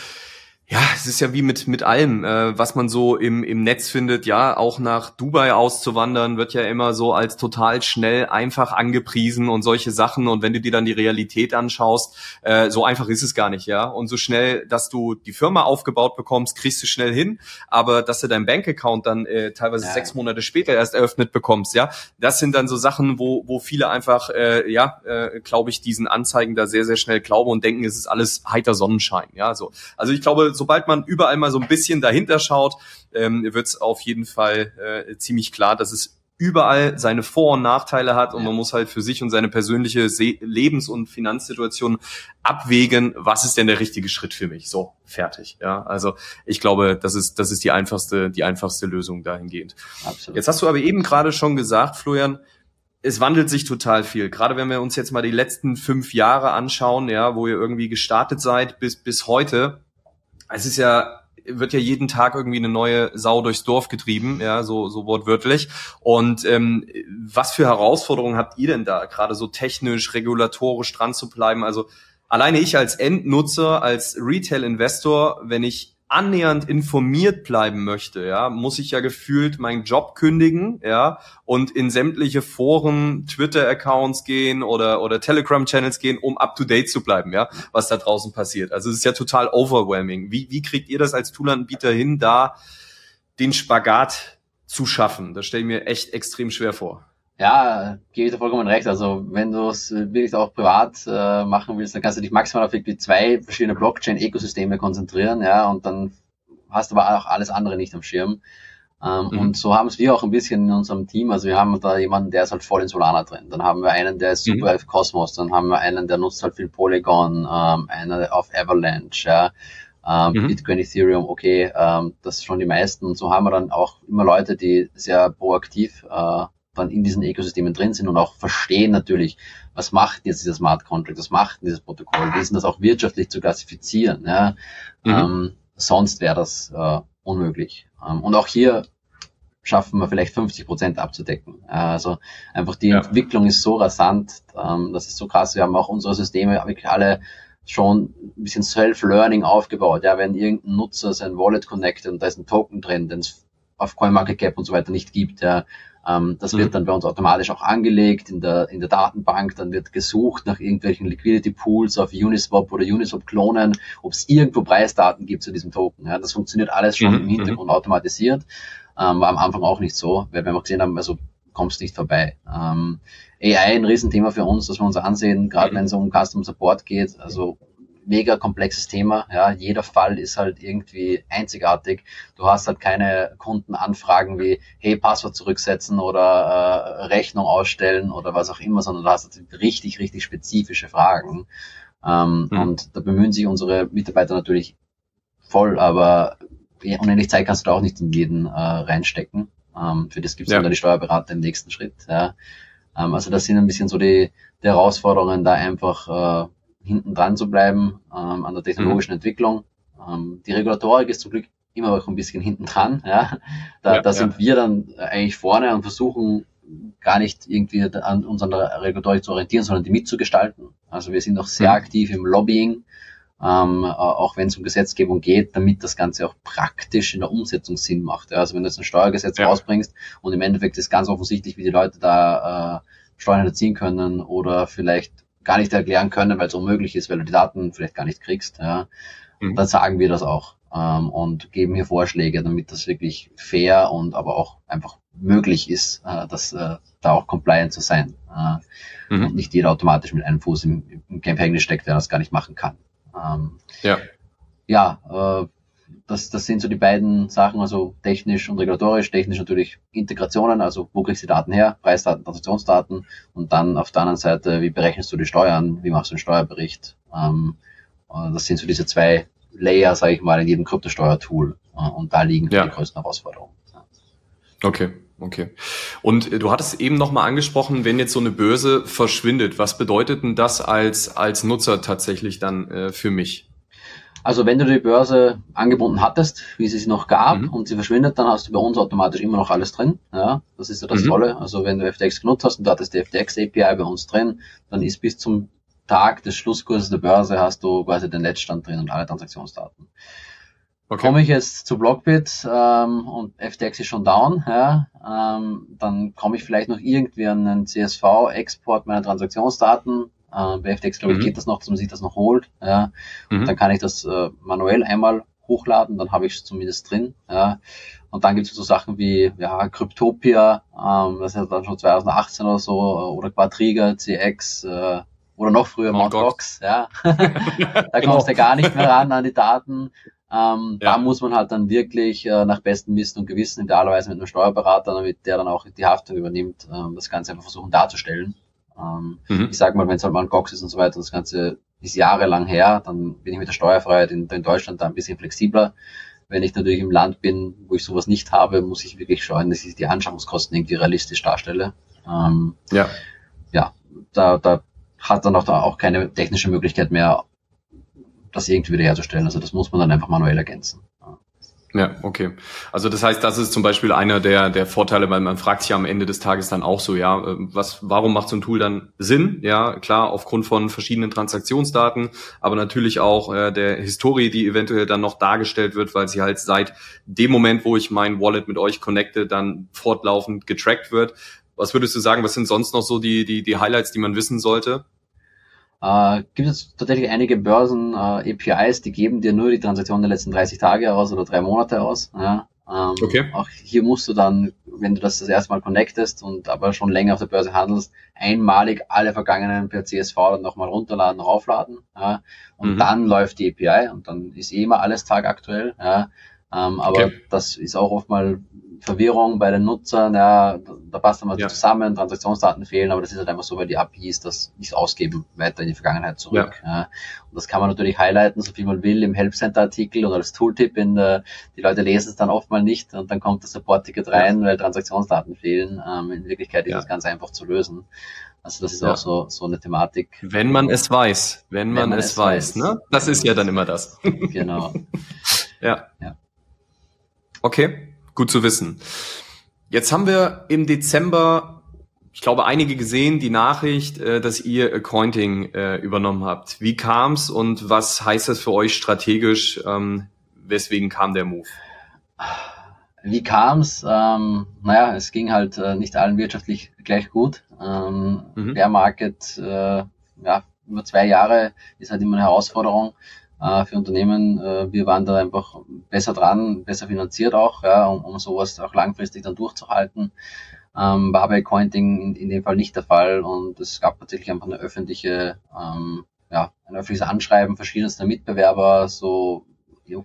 ja, es ist ja wie mit mit allem, äh, was man so im im Netz findet. Ja, auch nach Dubai auszuwandern wird ja immer so als total schnell einfach angepriesen und solche Sachen. Und wenn du dir dann die Realität anschaust, äh, so einfach ist es gar nicht, ja. Und so schnell, dass du die Firma aufgebaut bekommst, kriegst du schnell hin. Aber dass du dein Bankaccount dann äh, teilweise ja. sechs Monate später erst eröffnet bekommst, ja, das sind dann so Sachen, wo wo viele einfach, äh, ja, äh, glaube ich, diesen Anzeigen da sehr sehr schnell glauben und denken, es ist alles heiter Sonnenschein, ja. So, also ich glaube sobald man überall mal so ein bisschen dahinter schaut, ähm, wird es auf jeden Fall äh, ziemlich klar, dass es überall seine Vor- und Nachteile hat und man muss halt für sich und seine persönliche Se Lebens- und Finanzsituation abwägen, was ist denn der richtige Schritt für mich? So, fertig. Ja, also ich glaube, das ist, das ist die einfachste, die einfachste Lösung dahingehend. Absolut. Jetzt hast du aber eben gerade schon gesagt, Florian, es wandelt sich total viel. Gerade wenn wir uns jetzt mal die letzten fünf Jahre anschauen, ja, wo ihr irgendwie gestartet seid bis, bis heute, es ist ja wird ja jeden Tag irgendwie eine neue Sau durchs Dorf getrieben, ja, so, so wortwörtlich. Und ähm, was für Herausforderungen habt ihr denn da, gerade so technisch, regulatorisch dran zu bleiben? Also alleine ich als Endnutzer, als Retail-Investor, wenn ich annähernd informiert bleiben möchte, ja, muss ich ja gefühlt meinen Job kündigen, ja, und in sämtliche Foren, Twitter-Accounts gehen oder, oder Telegram-Channels gehen, um up to date zu bleiben, ja, was da draußen passiert. Also es ist ja total overwhelming. Wie, wie kriegt ihr das als Toolanbieter hin, da den Spagat zu schaffen? Das stelle ich mir echt extrem schwer vor. Ja, gebe ich dir vollkommen recht. Also wenn du es wirklich auch privat äh, machen willst, dann kannst du dich maximal auf irgendwie zwei verschiedene Blockchain-Ökosysteme konzentrieren, ja, und dann hast du aber auch alles andere nicht am Schirm. Ähm, mhm. Und so haben es wir auch ein bisschen in unserem Team. Also wir haben da jemanden, der ist halt voll in Solana drin. Dann haben wir einen, der ist super mhm. auf Cosmos. Dann haben wir einen, der nutzt halt viel Polygon, ähm, einer auf Avalanche, ja. Ähm, mhm. Bitcoin, Ethereum, okay, ähm, das schon die meisten. Und so haben wir dann auch immer Leute, die sehr proaktiv äh, dann in diesen Ökosystemen drin sind und auch verstehen natürlich, was macht jetzt dieser Smart Contract, was macht dieses Protokoll, wie ist das auch wirtschaftlich zu klassifizieren. Ja? Mhm. Ähm, sonst wäre das äh, unmöglich. Ähm, und auch hier schaffen wir vielleicht 50 Prozent abzudecken. Also einfach die ja. Entwicklung ist so rasant, ähm, das ist so krass. Wir haben auch unsere Systeme wirklich alle schon ein bisschen Self-Learning aufgebaut. Ja, wenn irgendein Nutzer sein Wallet connectet und da ist ein Token drin, den es auf CoinMarketCap und so weiter nicht gibt, ja, ähm, das mhm. wird dann bei uns automatisch auch angelegt in der, in der Datenbank. Dann wird gesucht nach irgendwelchen Liquidity Pools auf Uniswap oder Uniswap Klonen, ob es irgendwo Preisdaten gibt zu diesem Token. Ja, das funktioniert alles schon mhm. im Hintergrund mhm. automatisiert. Ähm, war am Anfang auch nicht so, weil wir gesehen haben, also kommst nicht vorbei. Ähm, AI ein Riesenthema für uns, dass wir uns ansehen, gerade mhm. wenn es um Custom Support geht. Also mega komplexes Thema. Ja, jeder Fall ist halt irgendwie einzigartig. Du hast halt keine Kundenanfragen wie, hey, Passwort zurücksetzen oder äh, Rechnung ausstellen oder was auch immer, sondern du hast halt richtig, richtig spezifische Fragen. Ähm, mhm. Und da bemühen sich unsere Mitarbeiter natürlich voll, aber unendlich Zeit kannst du da auch nicht in jeden äh, reinstecken. Ähm, für das gibt es ja. dann die Steuerberater im nächsten Schritt. Ja. Ähm, also das sind ein bisschen so die, die Herausforderungen, da einfach äh, hinten dran zu bleiben ähm, an der technologischen mhm. Entwicklung. Ähm, die Regulatorik ist zum Glück immer auch ein bisschen hinten dran. Ja? Da, ja, da sind ja. wir dann eigentlich vorne und versuchen gar nicht irgendwie an uns an der Regulatorik zu orientieren, sondern die mitzugestalten. Also wir sind auch sehr mhm. aktiv im Lobbying. ähm, auch wenn es um Gesetzgebung geht, damit das Ganze auch praktisch in der Umsetzung Sinn macht. Ja, also wenn du jetzt ein Steuergesetz rausbringst und im Endeffekt ist ganz offensichtlich, wie die Leute da äh, Steuern erziehen können oder vielleicht gar nicht erklären können, weil es unmöglich ist, weil du die Daten vielleicht gar nicht kriegst, ja, mhm. dann sagen wir das auch ähm, und geben hier Vorschläge, damit das wirklich fair und aber auch einfach möglich ist, äh, dass äh, da auch compliant zu sein. Äh, mhm. Und nicht jeder automatisch mit einem Fuß im, im Gefängnis steckt, der das gar nicht machen kann. Ähm, ja. Ja, äh, das, das sind so die beiden Sachen, also technisch und regulatorisch. Technisch natürlich Integrationen, also wo kriegst du die Daten her, Preisdaten, Transaktionsdaten und dann auf der anderen Seite, wie berechnest du die Steuern, wie machst du einen Steuerbericht. Ähm, äh, das sind so diese zwei Layer, sage ich mal, in jedem Kryptosteuertool. Äh, und da liegen ja. die größten Herausforderungen. Okay. Okay. Und äh, du hattest eben nochmal angesprochen, wenn jetzt so eine Börse verschwindet, was bedeutet denn das als, als Nutzer tatsächlich dann äh, für mich? Also wenn du die Börse angebunden hattest, wie sie es noch gab, mhm. und sie verschwindet, dann hast du bei uns automatisch immer noch alles drin. Ja, das ist ja das mhm. Tolle. Also wenn du FTX genutzt hast und du hattest die FTX API bei uns drin, dann ist bis zum Tag des Schlusskurses der Börse hast du quasi den Netzstand drin und alle Transaktionsdaten. Okay. Komme ich jetzt zu Blockbit ähm, und FTX ist schon down, ja, ähm, dann komme ich vielleicht noch irgendwie an einen CSV-Export meiner Transaktionsdaten. Äh, bei FTX, glaube ich, mhm. geht das noch, dass man sich das noch holt. Ja. Mhm. dann kann ich das äh, manuell einmal hochladen, dann habe ich es zumindest drin. Ja. Und dann gibt es so Sachen wie ja, Cryptopia, ähm, das ist dann schon 2018 oder so, oder Quadriga, CX, äh, oder noch früher Mt. Gox, ja. <laughs> <laughs> da kommst du gar nicht mehr ran an die Daten. Ähm, ja. Da muss man halt dann wirklich äh, nach bestem Wissen und Gewissen, idealerweise mit einem Steuerberater, damit der dann auch die Haftung übernimmt, ähm, das Ganze einfach versuchen darzustellen. Ähm, mhm. Ich sage mal, wenn es halt mal ein Cox ist und so weiter, das Ganze ist jahrelang her, dann bin ich mit der Steuerfreiheit in, in Deutschland da ein bisschen flexibler. Wenn ich natürlich im Land bin, wo ich sowas nicht habe, muss ich wirklich schauen, dass ich die Anschaffungskosten irgendwie realistisch darstelle. Ähm, ja. Ja, da, da hat dann auch, da auch keine technische Möglichkeit mehr, das irgendwie wiederherzustellen. Also das muss man dann einfach manuell ergänzen. Ja, okay. Also das heißt, das ist zum Beispiel einer der, der Vorteile, weil man fragt sich am Ende des Tages dann auch so, ja, äh, was, warum macht so ein Tool dann Sinn? Ja, klar, aufgrund von verschiedenen Transaktionsdaten, aber natürlich auch äh, der Historie, die eventuell dann noch dargestellt wird, weil sie halt seit dem Moment, wo ich mein Wallet mit euch connecte, dann fortlaufend getrackt wird. Was würdest du sagen, was sind sonst noch so die, die, die Highlights, die man wissen sollte? Äh, gibt es tatsächlich einige Börsen äh, APIs, die geben dir nur die Transaktion der letzten 30 Tage aus oder drei Monate aus. Ja. Ähm, okay. Auch hier musst du dann, wenn du das das erste Mal connectest und aber schon länger auf der Börse handelst, einmalig alle vergangenen per CSV dann nochmal runterladen, raufladen. Ja. Und mhm. dann läuft die API und dann ist eh immer alles tagaktuell. Ja. Ähm, aber okay. das ist auch oft mal Verwirrung bei den Nutzern, ja, da passt dann mal ja. zusammen, Transaktionsdaten fehlen, aber das ist halt einfach so, weil die APIs das nicht ausgeben, weiter in die Vergangenheit zurück. Ja. ja. Und das kann man natürlich highlighten, so viel man will, im Help Center Artikel oder als Tooltip in der, die Leute lesen es dann oft mal nicht und dann kommt das Support-Ticket rein, ja. weil Transaktionsdaten fehlen. Ähm, in Wirklichkeit ist das ganz einfach zu lösen. Also das ist auch so, so eine Thematik. Wenn man es weiß, wenn man, wenn man es, es weiß, weiß, ne? Das ist ja dann immer das. genau. <laughs> ja. ja. Okay. Gut zu wissen. Jetzt haben wir im Dezember, ich glaube, einige gesehen, die Nachricht, äh, dass ihr Accounting äh, übernommen habt. Wie kam's und was heißt das für euch strategisch? Ähm, weswegen kam der Move? Wie kam's? Ähm, naja, es ging halt äh, nicht allen wirtschaftlich gleich gut. Ähm, mhm. Bear Market, äh, ja, über zwei Jahre ist halt immer eine Herausforderung äh, für Unternehmen. Äh, wir waren da einfach besser dran, besser finanziert auch, ja, um, um sowas auch langfristig dann durchzuhalten. Ähm, war bei Cointing in, in dem Fall nicht der Fall und es gab tatsächlich einfach eine öffentliche, ähm, ja, ein öffentliches Anschreiben verschiedenster Mitbewerber, so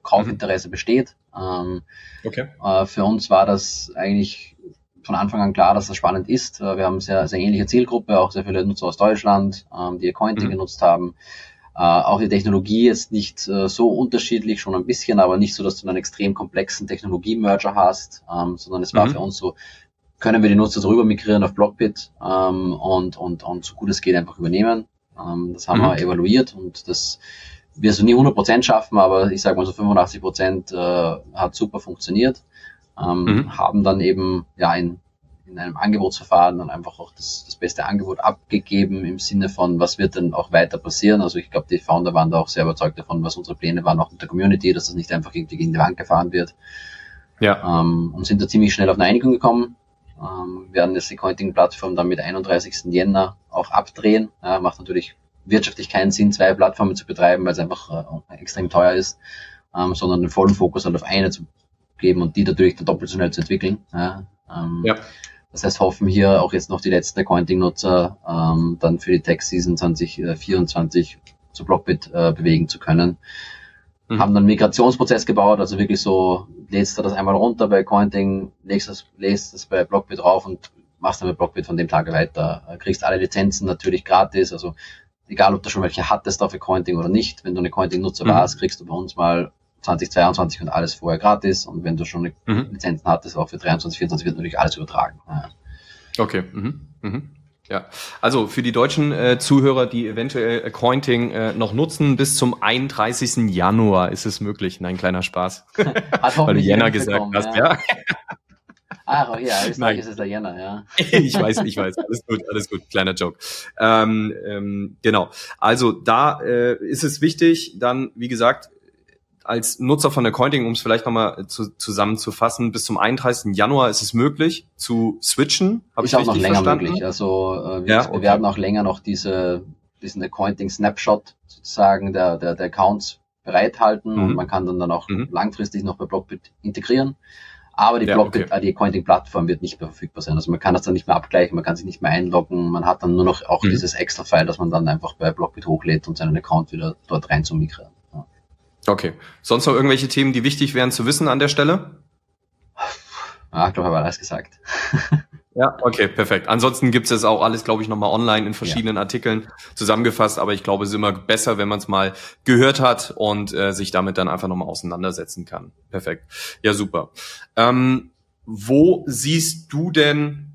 Kaufinteresse besteht. Ähm, okay. Äh, für uns war das eigentlich von Anfang an klar, dass das spannend ist. Äh, wir haben sehr, sehr ähnliche Zielgruppe, auch sehr viele Nutzer aus Deutschland, ähm, die Cointing mhm. genutzt haben. Äh, auch die Technologie ist nicht äh, so unterschiedlich, schon ein bisschen, aber nicht so, dass du einen extrem komplexen Technologie-Merger hast, ähm, sondern es war mhm. für uns so, können wir die Nutzer drüber migrieren auf Blockbit ähm, und, und, und so gut es geht einfach übernehmen. Ähm, das haben mhm. wir evaluiert und das wirst du nie 100% schaffen, aber ich sage mal so 85% äh, hat super funktioniert. Ähm, mhm. Haben dann eben ja in in einem Angebotsverfahren dann einfach auch das, das beste Angebot abgegeben im Sinne von, was wird denn auch weiter passieren. Also ich glaube, die Founder waren da auch sehr überzeugt davon, was unsere Pläne waren, auch mit der Community, dass das nicht einfach irgendwie gegen die Wand gefahren wird. Ja. Ähm, und sind da ziemlich schnell auf eine Einigung gekommen. Ähm, werden jetzt die Cointing-Plattform dann mit 31. Jänner auch abdrehen. Ja, macht natürlich wirtschaftlich keinen Sinn, zwei Plattformen zu betreiben, weil es einfach äh, extrem teuer ist, ähm, sondern den vollen Fokus halt auf eine zu geben und die natürlich dann doppelt so schnell zu entwickeln. Ja, ähm, ja. Das heißt, hoffen hier auch jetzt noch die letzten Accounting-Nutzer ähm, dann für die Tech-Season 2024 zu Blockbit äh, bewegen zu können. Mhm. Haben dann einen Migrationsprozess gebaut, also wirklich so, lädst du das einmal runter bei Accounting, legst das, lädst das bei Blockbit drauf und machst dann mit Blockbit von dem Tag weiter. Kriegst alle Lizenzen natürlich gratis, also egal ob du schon welche hattest auf Accounting oder nicht, wenn du eine Accounting-Nutzer mhm. warst, kriegst du bei uns mal 2022 und alles vorher gratis und wenn du schon mhm. Lizenzen hattest, auch für 23, 24 wird natürlich alles übertragen. Ja. Okay. Mhm. Mhm. Ja, also für die deutschen äh, Zuhörer, die eventuell Accounting äh, noch nutzen, bis zum 31. Januar ist es möglich. Nein, kleiner Spaß. <laughs> Weil du Jänner gesagt hast, ja. ja. <laughs> Ach, oh ja, Österreich ist es der Jänner, ja. <laughs> ich weiß, ich weiß. Alles gut, alles gut. Kleiner Joke. Ähm, ähm, genau. Also da äh, ist es wichtig, dann, wie gesagt, als Nutzer von Accounting, um es vielleicht nochmal zu, zusammenzufassen, bis zum 31. Januar ist es möglich zu switchen. Habe ich auch noch länger verstanden? möglich. Also äh, wir, ja, okay. wir werden auch länger noch diese, diesen Accounting Snapshot sozusagen der, der, der Accounts bereithalten mhm. und man kann dann, dann auch mhm. langfristig noch bei Blockbit integrieren. Aber die ja, Blockbit, okay. äh, die Accounting-Plattform wird nicht mehr verfügbar sein. Also man kann das dann nicht mehr abgleichen, man kann sich nicht mehr einloggen, man hat dann nur noch auch mhm. dieses Extra-File, das man dann einfach bei Blockbit hochlädt und seinen Account wieder dort rein zu migrieren. Okay. Sonst noch irgendwelche Themen, die wichtig wären zu wissen an der Stelle? Ah, ich glaube, ich habe alles gesagt. <laughs> ja, okay, perfekt. Ansonsten gibt es auch alles, glaube ich, nochmal online in verschiedenen ja. Artikeln zusammengefasst, aber ich glaube, es ist immer besser, wenn man es mal gehört hat und äh, sich damit dann einfach nochmal auseinandersetzen kann. Perfekt. Ja, super. Ähm, wo siehst du denn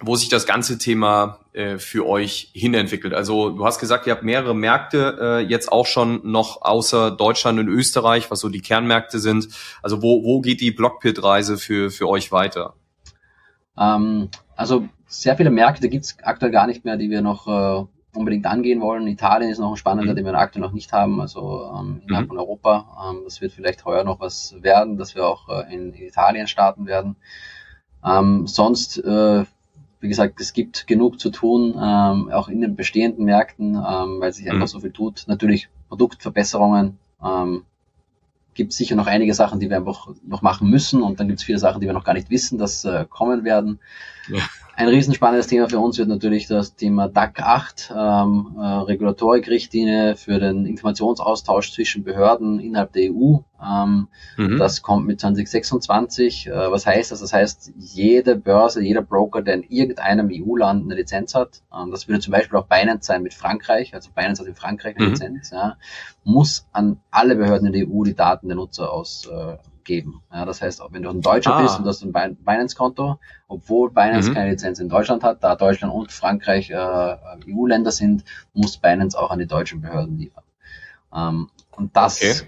wo sich das ganze Thema äh, für euch hinentwickelt. Also du hast gesagt, ihr habt mehrere Märkte äh, jetzt auch schon noch außer Deutschland und Österreich, was so die Kernmärkte sind. Also wo, wo geht die Blockpit-Reise für, für euch weiter? Ähm, also sehr viele Märkte gibt es aktuell gar nicht mehr, die wir noch äh, unbedingt angehen wollen. Italien ist noch ein spannender, mhm. den wir aktuell noch nicht haben, also ähm, innerhalb mhm. von Europa. Ähm, das wird vielleicht heuer noch was werden, dass wir auch äh, in, in Italien starten werden. Ähm, sonst äh, wie gesagt, es gibt genug zu tun, ähm, auch in den bestehenden Märkten, ähm, weil sich einfach mhm. so viel tut. Natürlich Produktverbesserungen, ähm, gibt sicher noch einige Sachen, die wir einfach noch machen müssen und dann gibt es viele Sachen, die wir noch gar nicht wissen, dass äh, kommen werden. Ja. Ein riesenspannendes Thema für uns wird natürlich das Thema DAC 8, ähm, äh, Regulatorikrichtlinie für den Informationsaustausch zwischen Behörden innerhalb der EU. Ähm, mhm. Das kommt mit 2026. Äh, was heißt das? Das heißt, jede Börse, jeder Broker, der in irgendeinem EU-Land eine Lizenz hat, ähm, das würde zum Beispiel auch Binance sein mit Frankreich, also Binance hat in Frankreich eine mhm. Lizenz, ja, muss an alle Behörden in der EU die Daten der Nutzer aus äh, geben. Ja, das heißt, wenn du ein Deutscher ah. bist und hast ein Binance-Konto, obwohl Binance mhm. keine Lizenz in Deutschland hat, da Deutschland und Frankreich äh, EU-Länder sind, muss Binance auch an die deutschen Behörden liefern. Ähm, und das, okay.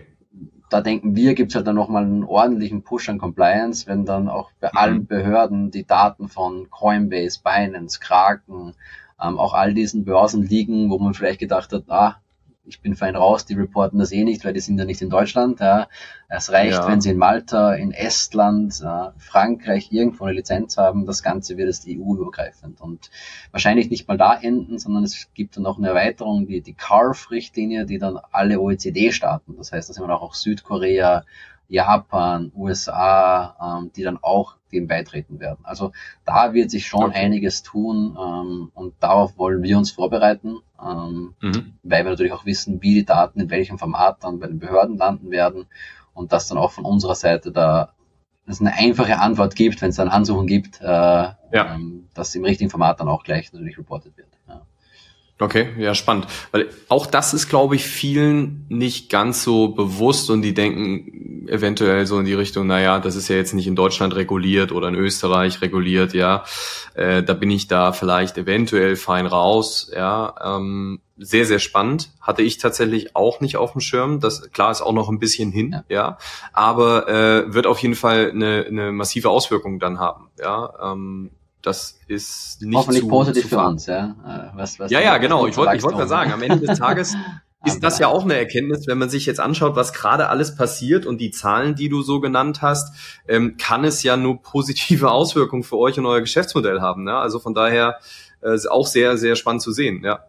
da denken wir, gibt es halt dann nochmal einen ordentlichen Push an Compliance, wenn dann auch bei mhm. allen Behörden die Daten von Coinbase, Binance, Kraken, ähm, auch all diesen Börsen liegen, wo man vielleicht gedacht hat, ah, ich bin fein raus, die reporten das eh nicht, weil die sind ja nicht in Deutschland. Ja. Es reicht, ja. wenn sie in Malta, in Estland, äh, Frankreich irgendwo eine Lizenz haben. Das Ganze wird es EU-übergreifend und wahrscheinlich nicht mal da enden, sondern es gibt dann noch eine Erweiterung, die, die CARF-Richtlinie, die dann alle OECD-Staaten, das heißt, da sind wir auch Südkorea, Japan, USA, ähm, die dann auch dem beitreten werden. Also da wird sich schon okay. einiges tun ähm, und darauf wollen wir uns vorbereiten, ähm, mhm. weil wir natürlich auch wissen, wie die Daten in welchem Format dann bei den Behörden landen werden und dass dann auch von unserer Seite da es eine einfache Antwort gibt, wenn es dann Ansuchen gibt, äh, ja. ähm, dass im richtigen Format dann auch gleich natürlich reportet wird. Okay, ja, spannend. Weil auch das ist, glaube ich, vielen nicht ganz so bewusst und die denken eventuell so in die Richtung, naja, das ist ja jetzt nicht in Deutschland reguliert oder in Österreich reguliert, ja. Äh, da bin ich da vielleicht eventuell fein raus, ja. Ähm, sehr, sehr spannend. Hatte ich tatsächlich auch nicht auf dem Schirm. Das klar ist auch noch ein bisschen hin, ja. ja aber äh, wird auf jeden Fall eine, eine massive Auswirkung dann haben, ja. Ähm, das ist nicht Hoffentlich zu, positiv zu für uns, ja. Äh, was, was ja, ja, genau. Ich wollte ich wollte gerade sagen, am Ende des <laughs> Tages ist das ja auch eine Erkenntnis, wenn man sich jetzt anschaut, was gerade alles passiert und die Zahlen, die du so genannt hast, ähm, kann es ja nur positive <laughs> Auswirkungen für euch und euer Geschäftsmodell haben. Ne? Also von daher äh, ist auch sehr, sehr spannend zu sehen. Ja.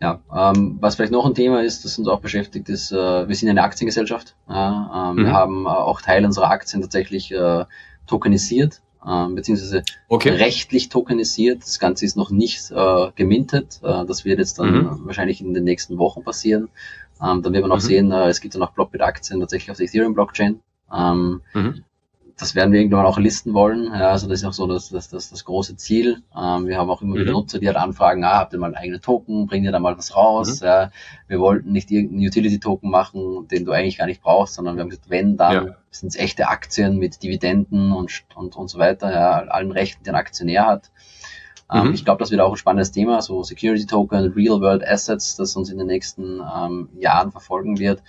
Ja, ähm, was vielleicht noch ein Thema ist, das uns auch beschäftigt, ist, äh, wir sind eine Aktiengesellschaft. Ähm, mhm. Wir haben äh, auch Teil unserer Aktien tatsächlich äh, tokenisiert, äh, beziehungsweise okay. rechtlich tokenisiert. Das Ganze ist noch nicht äh, gemintet. Äh, das wird jetzt dann mhm. wahrscheinlich in den nächsten Wochen passieren. Ähm, dann wird man auch mhm. sehen, äh, es gibt dann auch Blockbit-Aktien tatsächlich auf der Ethereum-Blockchain. Ähm, mhm das werden wir irgendwann auch listen wollen. Ja, also das ist auch so das, das, das, das große Ziel. Ähm, wir haben auch immer mhm. wieder Nutzer, die halt anfragen, ah, habt ihr mal einen eigenen Token, bringt ihr da mal was raus? Mhm. Ja, wir wollten nicht irgendeinen Utility-Token machen, den du eigentlich gar nicht brauchst, sondern wir haben gesagt, wenn, dann ja. sind es echte Aktien mit Dividenden und, und, und so weiter, ja, allen Rechten, die ein Aktionär hat. Ähm, mhm. Ich glaube, das wird auch ein spannendes Thema, so Security Token, Real World Assets, das uns in den nächsten ähm, Jahren verfolgen wird.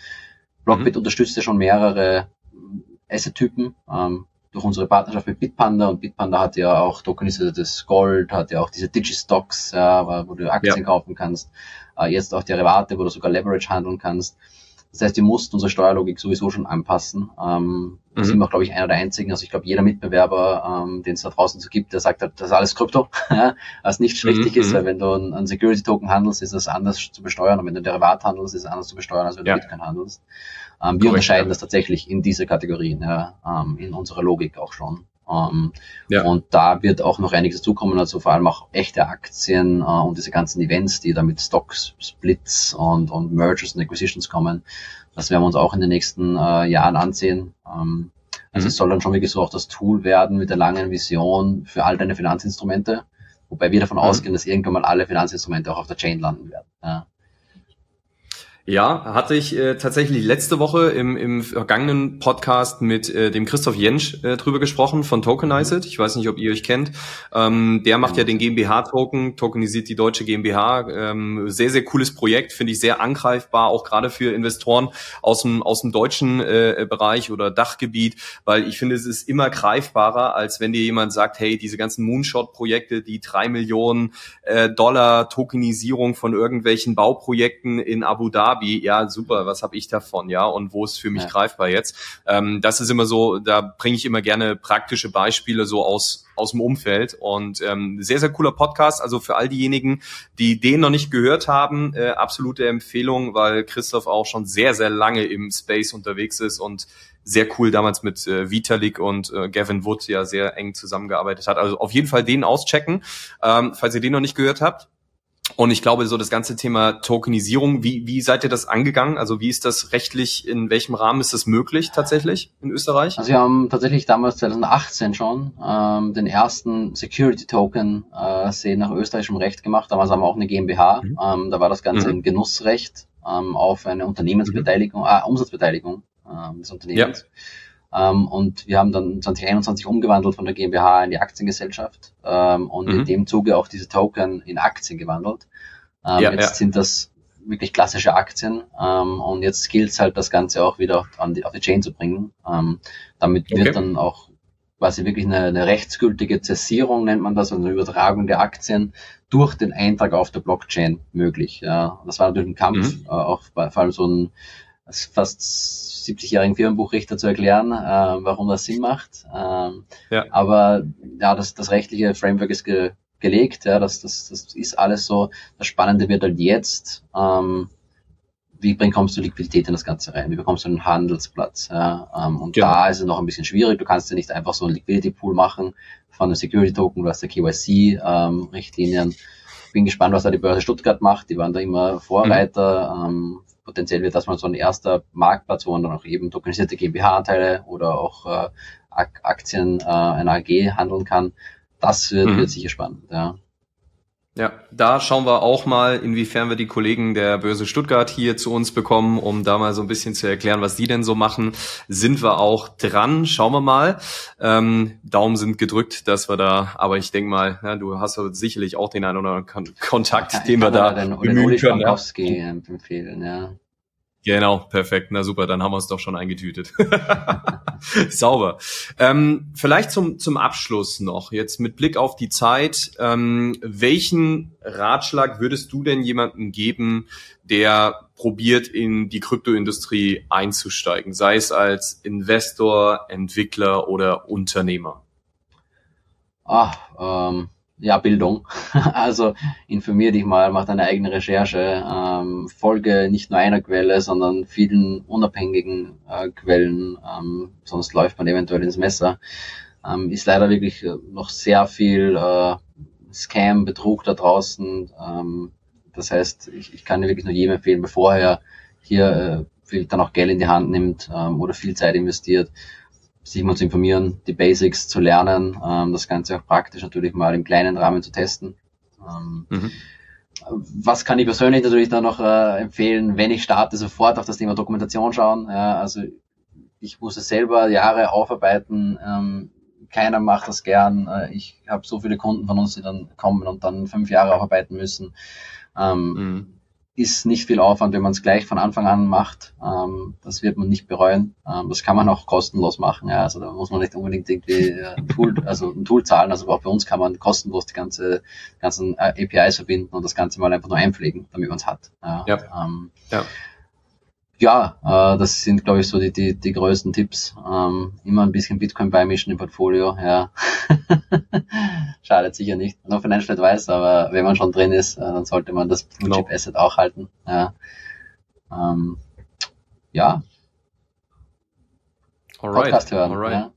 Blockbit mhm. unterstützt ja schon mehrere Asset-Typen. Ähm, durch unsere Partnerschaft mit Bitpanda und Bitpanda hat ja auch tokenisiertes Gold, hat ja auch diese Digistocks, ja, wo du Aktien ja. kaufen kannst, äh, jetzt auch Derivate, wo du sogar Leverage handeln kannst. Das heißt, wir mussten unsere Steuerlogik sowieso schon anpassen. Ähm, mhm. sind wir, glaube ich, einer der einzigen. Also ich glaube, jeder Mitbewerber, ähm, den es da draußen so gibt, der sagt, das ist alles Krypto, <laughs> was nicht richtig mhm. ist, weil wenn du einen Security-Token handelst, ist das anders zu besteuern und wenn du ein Derivat handelst, ist es anders zu besteuern, als wenn ja. du Bitcoin handelst. Ähm, wir Korrekt, unterscheiden ja. das tatsächlich in diese Kategorien, ja, ähm, in unserer Logik auch schon. Ähm, ja. Und da wird auch noch einiges zukommen, also vor allem auch echte Aktien äh, und diese ganzen Events, die da mit Stocks, Splits und, und Mergers und Acquisitions kommen. Das werden wir uns auch in den nächsten äh, Jahren ansehen. Ähm, also mhm. es soll dann schon wirklich so auch das Tool werden mit der langen Vision für all deine Finanzinstrumente, wobei wir davon mhm. ausgehen, dass irgendwann mal alle Finanzinstrumente auch auf der Chain landen werden. Ja. Ja, hatte ich äh, tatsächlich letzte Woche im, im vergangenen Podcast mit äh, dem Christoph Jensch äh, drüber gesprochen von Tokenized. Ich weiß nicht, ob ihr euch kennt. Ähm, der macht ja den GmbH-Token, tokenisiert die deutsche GmbH. Ähm, sehr, sehr cooles Projekt, finde ich sehr angreifbar, auch gerade für Investoren aus dem, aus dem deutschen äh, Bereich oder Dachgebiet, weil ich finde, es ist immer greifbarer, als wenn dir jemand sagt, hey, diese ganzen Moonshot-Projekte, die drei Millionen äh, Dollar Tokenisierung von irgendwelchen Bauprojekten in Abu Dhabi Dhabi, ja super, was habe ich davon, ja, und wo ist für mich ja. greifbar jetzt? Ähm, das ist immer so, da bringe ich immer gerne praktische Beispiele so aus aus dem Umfeld und ähm, sehr sehr cooler Podcast. Also für all diejenigen, die den noch nicht gehört haben, äh, absolute Empfehlung, weil Christoph auch schon sehr sehr lange im Space unterwegs ist und sehr cool damals mit äh, Vitalik und äh, Gavin Wood ja sehr eng zusammengearbeitet hat. Also auf jeden Fall den auschecken, ähm, falls ihr den noch nicht gehört habt. Und ich glaube, so das ganze Thema Tokenisierung, wie, wie seid ihr das angegangen? Also wie ist das rechtlich, in welchem Rahmen ist das möglich tatsächlich in Österreich? Also wir haben tatsächlich damals 2018 schon ähm, den ersten Security Token äh, sehen nach österreichischem Recht gemacht. Damals haben wir auch eine GmbH. Mhm. Ähm, da war das Ganze mhm. im Genussrecht ähm, auf eine Unternehmensbeteiligung, mhm. äh, Umsatzbeteiligung äh, des Unternehmens. Ja. Ähm, und wir haben dann 2021 umgewandelt von der GmbH in die Aktiengesellschaft ähm, und mhm. in dem Zuge auch diese Token in Aktien gewandelt. Ähm, ja, jetzt ja. sind das wirklich klassische Aktien und jetzt gilt es halt, das Ganze auch wieder an die, auf die Chain zu bringen. Damit okay. wird dann auch quasi wirklich eine, eine rechtsgültige Zäsierung, nennt man das, also eine Übertragung der Aktien durch den Eintrag auf der Blockchain möglich. Ja. Das war natürlich ein Kampf, mhm. äh, auch bei, vor allem so ein fast 70-jährigen Firmenbuchrichter zu erklären, äh, warum das Sinn macht. Ähm, ja. Aber ja, das, das rechtliche Framework ist ge gelegt, ja, das, das, das ist alles so. Das Spannende wird halt jetzt, ähm, wie bekommst du Liquidität in das Ganze rein? Wie bekommst du einen Handelsplatz? Ja? Ähm, und genau. da ist es noch ein bisschen schwierig. Du kannst ja nicht einfach so einen Liquidity Pool machen von einem Security Token, du hast ja KYC-Richtlinien. Ähm, Bin gespannt, was da die Börse Stuttgart macht. Die waren da immer Vorreiter. Mhm. Ähm, potenziell wird das mal so ein erster Marktplatz, wo man dann auch eben tokenisierte GmbH-Anteile oder auch äh, Aktien äh, einer AG handeln kann. Das wird, mhm. wird sicher spannend, ja. Ja, da schauen wir auch mal, inwiefern wir die Kollegen der Börse Stuttgart hier zu uns bekommen, um da mal so ein bisschen zu erklären, was die denn so machen. Sind wir auch dran? Schauen wir mal. Ähm, Daumen sind gedrückt, dass wir da, aber ich denke mal, ja, du hast sicherlich auch den einen oder anderen Kontakt, ja, den wir da bemühen können. Ja. empfehlen, ja. Genau, perfekt. Na super, dann haben wir es doch schon eingetütet. <laughs> Sauber. Ähm, vielleicht zum, zum Abschluss noch, jetzt mit Blick auf die Zeit, ähm, welchen Ratschlag würdest du denn jemandem geben, der probiert, in die Kryptoindustrie einzusteigen, sei es als Investor, Entwickler oder Unternehmer? Ah, ähm, ja, Bildung. <laughs> Also informier dich mal, mach deine eigene Recherche, ähm, folge nicht nur einer Quelle, sondern vielen unabhängigen äh, Quellen, ähm, sonst läuft man eventuell ins Messer. Ähm, ist leider wirklich äh, noch sehr viel äh, Scam, Betrug da draußen. Ähm, das heißt, ich, ich kann dir wirklich nur jedem empfehlen, bevor er hier äh, dann auch Geld in die Hand nimmt ähm, oder viel Zeit investiert, sich mal zu informieren, die Basics zu lernen, ähm, das Ganze auch praktisch natürlich mal im kleinen Rahmen zu testen. Ähm, mhm. Was kann ich persönlich natürlich da noch äh, empfehlen, wenn ich starte, sofort auf das Thema Dokumentation schauen. Ja, also ich muss es selber Jahre aufarbeiten. Ähm, keiner macht das gern. Äh, ich habe so viele Kunden von uns, die dann kommen und dann fünf Jahre aufarbeiten müssen. Ähm, mhm ist nicht viel Aufwand, wenn man es gleich von Anfang an macht. Ähm, das wird man nicht bereuen. Ähm, das kann man auch kostenlos machen. Ja. Also da muss man nicht unbedingt irgendwie äh, ein Tool, also ein Tool zahlen. Also auch bei uns kann man kostenlos die ganze ganzen äh, APIs verbinden und das Ganze mal einfach nur einpflegen, damit man es hat. Ja. Ja. Ähm, ja ja, äh, das sind, glaube ich, so die, die, die größten Tipps. Ähm, immer ein bisschen Bitcoin beimischen im Portfolio, ja. <laughs> Schadet sicher nicht. Noch Financial Advice, aber wenn man schon drin ist, äh, dann sollte man das Blue Chip Asset auch halten. Ja. Ähm, ja. Alright. Podcast hören. Alright. Ja.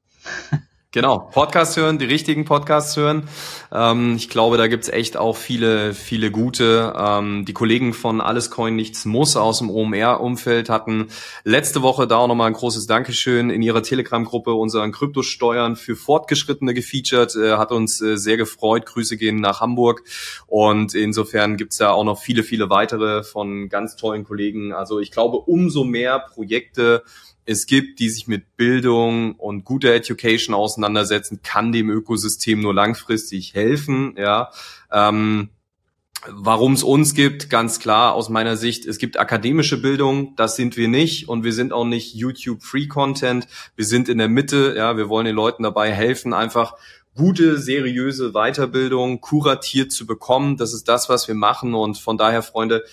<laughs> Genau, Podcast hören, die richtigen Podcasts hören. Ähm, ich glaube, da gibt's echt auch viele, viele gute. Ähm, die Kollegen von Alles Coin Nichts Muss aus dem OMR-Umfeld hatten letzte Woche da auch nochmal ein großes Dankeschön in ihrer Telegram-Gruppe unseren Kryptosteuern für Fortgeschrittene gefeatured. Äh, hat uns äh, sehr gefreut. Grüße gehen nach Hamburg. Und insofern gibt's da auch noch viele, viele weitere von ganz tollen Kollegen. Also ich glaube, umso mehr Projekte es gibt, die sich mit Bildung und guter Education auseinandersetzen, kann dem Ökosystem nur langfristig helfen. Ja, ähm, Warum es uns gibt, ganz klar aus meiner Sicht, es gibt akademische Bildung, das sind wir nicht und wir sind auch nicht YouTube Free Content. Wir sind in der Mitte, ja, wir wollen den Leuten dabei helfen, einfach gute, seriöse Weiterbildung kuratiert zu bekommen. Das ist das, was wir machen und von daher, Freunde,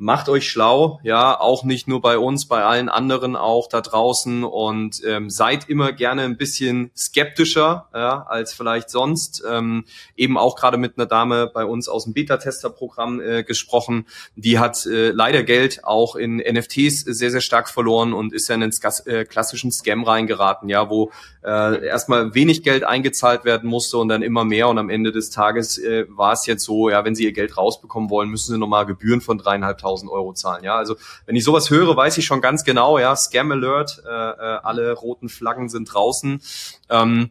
macht euch schlau, ja, auch nicht nur bei uns, bei allen anderen auch da draußen und ähm, seid immer gerne ein bisschen skeptischer ja, als vielleicht sonst. Ähm, eben auch gerade mit einer Dame bei uns aus dem Beta-Tester-Programm äh, gesprochen, die hat äh, leider Geld auch in NFTs sehr, sehr stark verloren und ist ja in einen äh, klassischen Scam reingeraten, ja, wo äh, erstmal wenig Geld eingezahlt werden musste und dann immer mehr und am Ende des Tages äh, war es jetzt so, ja, wenn sie ihr Geld rausbekommen wollen, müssen sie nochmal Gebühren von dreieinhalbtausend 1000 Euro zahlen. Ja, also wenn ich sowas höre, weiß ich schon ganz genau, ja, Scam Alert, äh, äh, alle roten Flaggen sind draußen. Ähm,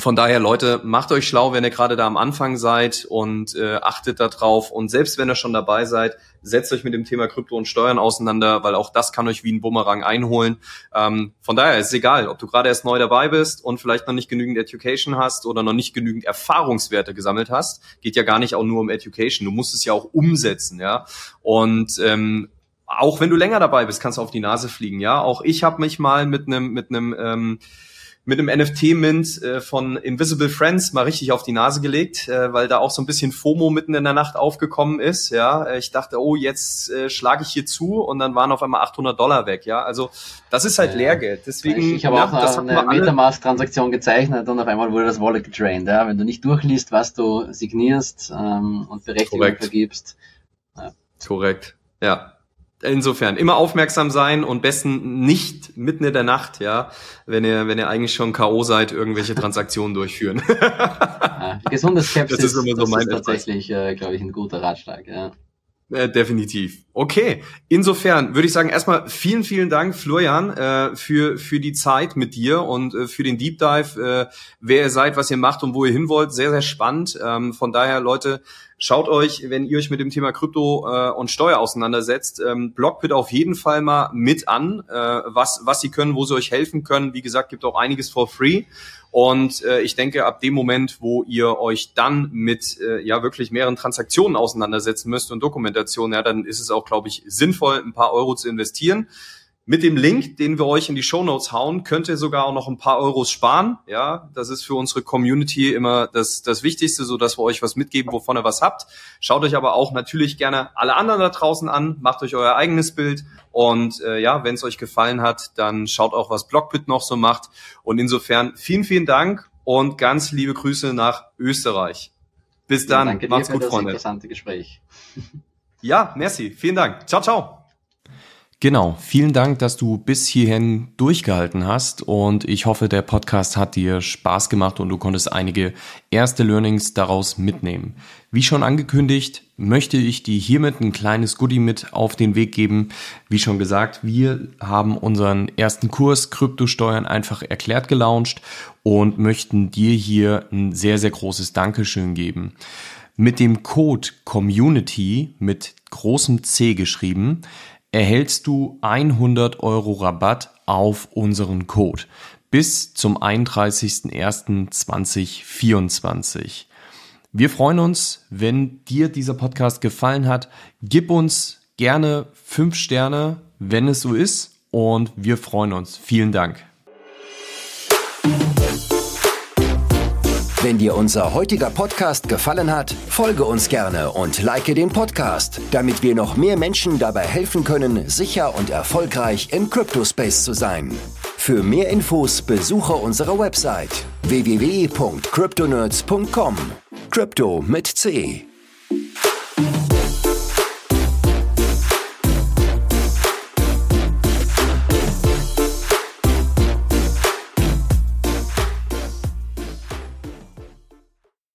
von daher, Leute, macht euch schlau, wenn ihr gerade da am Anfang seid und äh, achtet da drauf. Und selbst wenn ihr schon dabei seid, setzt euch mit dem Thema Krypto und Steuern auseinander, weil auch das kann euch wie ein Bumerang einholen. Ähm, von daher ist es egal, ob du gerade erst neu dabei bist und vielleicht noch nicht genügend Education hast oder noch nicht genügend Erfahrungswerte gesammelt hast. Geht ja gar nicht auch nur um Education. Du musst es ja auch umsetzen, ja. Und ähm, auch wenn du länger dabei bist, kannst du auf die Nase fliegen, ja. Auch ich habe mich mal mit einem mit einem ähm, mit einem NFT-Mint äh, von Invisible Friends mal richtig auf die Nase gelegt, äh, weil da auch so ein bisschen FOMO mitten in der Nacht aufgekommen ist. Ja, äh, ich dachte, oh, jetzt äh, schlage ich hier zu und dann waren auf einmal 800 Dollar weg. Ja, also das ist halt. Lehrgeld. Deswegen, ich, ich habe ja, auch eine, eine Metamask-Transaktion gezeichnet und auf einmal wurde das Wallet gedrained. Ja, wenn du nicht durchliest, was du signierst ähm, und Berechtigung Korrekt. vergibst. Ja. Korrekt. Ja, insofern immer aufmerksam sein und besten nicht mitten in der Nacht, ja, wenn ihr, wenn ihr eigentlich schon K.O. seid, irgendwelche Transaktionen durchführen. ja, gesunde Skepsis, das ist, immer so mein ist tatsächlich, äh, glaube ich, ein guter Ratschlag, ja. Äh, definitiv. Okay. Insofern würde ich sagen, erstmal vielen, vielen Dank, Florian, äh, für, für die Zeit mit dir und äh, für den Deep Dive, äh, wer ihr seid, was ihr macht und wo ihr hin wollt. Sehr, sehr spannend. Ähm, von daher, Leute, schaut euch, wenn ihr euch mit dem Thema Krypto äh, und Steuer auseinandersetzt, ähm, Blockbit auf jeden Fall mal mit an, was, was sie können, wo sie euch helfen können. Wie gesagt, gibt auch einiges for free. Und äh, ich denke, ab dem Moment, wo ihr euch dann mit äh, ja wirklich mehreren Transaktionen auseinandersetzen müsst und Dokumentation, ja, dann ist es auch, glaube ich, sinnvoll, ein paar Euro zu investieren. Mit dem Link, den wir euch in die Show Notes hauen, könnt ihr sogar auch noch ein paar Euros sparen. Ja, das ist für unsere Community immer das, das Wichtigste, so dass wir euch was mitgeben, wovon ihr was habt. Schaut euch aber auch natürlich gerne alle anderen da draußen an, macht euch euer eigenes Bild und äh, ja, wenn es euch gefallen hat, dann schaut auch, was Blockbit noch so macht. Und insofern vielen, vielen Dank und ganz liebe Grüße nach Österreich. Bis dann, ja, macht's gut, Freunde. Interessante Gespräch. Ja, merci, vielen Dank. Ciao, ciao. Genau, vielen Dank, dass du bis hierhin durchgehalten hast und ich hoffe, der Podcast hat dir Spaß gemacht und du konntest einige erste Learnings daraus mitnehmen. Wie schon angekündigt, möchte ich dir hiermit ein kleines Goodie mit auf den Weg geben. Wie schon gesagt, wir haben unseren ersten Kurs Kryptosteuern einfach erklärt gelauncht und möchten dir hier ein sehr, sehr großes Dankeschön geben. Mit dem Code Community mit großem C geschrieben erhältst du 100 Euro Rabatt auf unseren Code bis zum 31.01.2024. Wir freuen uns, wenn dir dieser Podcast gefallen hat. Gib uns gerne fünf Sterne, wenn es so ist. Und wir freuen uns. Vielen Dank. Wenn dir unser heutiger Podcast gefallen hat, folge uns gerne und like den Podcast, damit wir noch mehr Menschen dabei helfen können, sicher und erfolgreich im Cryptospace zu sein. Für mehr Infos besuche unsere Website www.cryptonerds.com. Crypto mit C.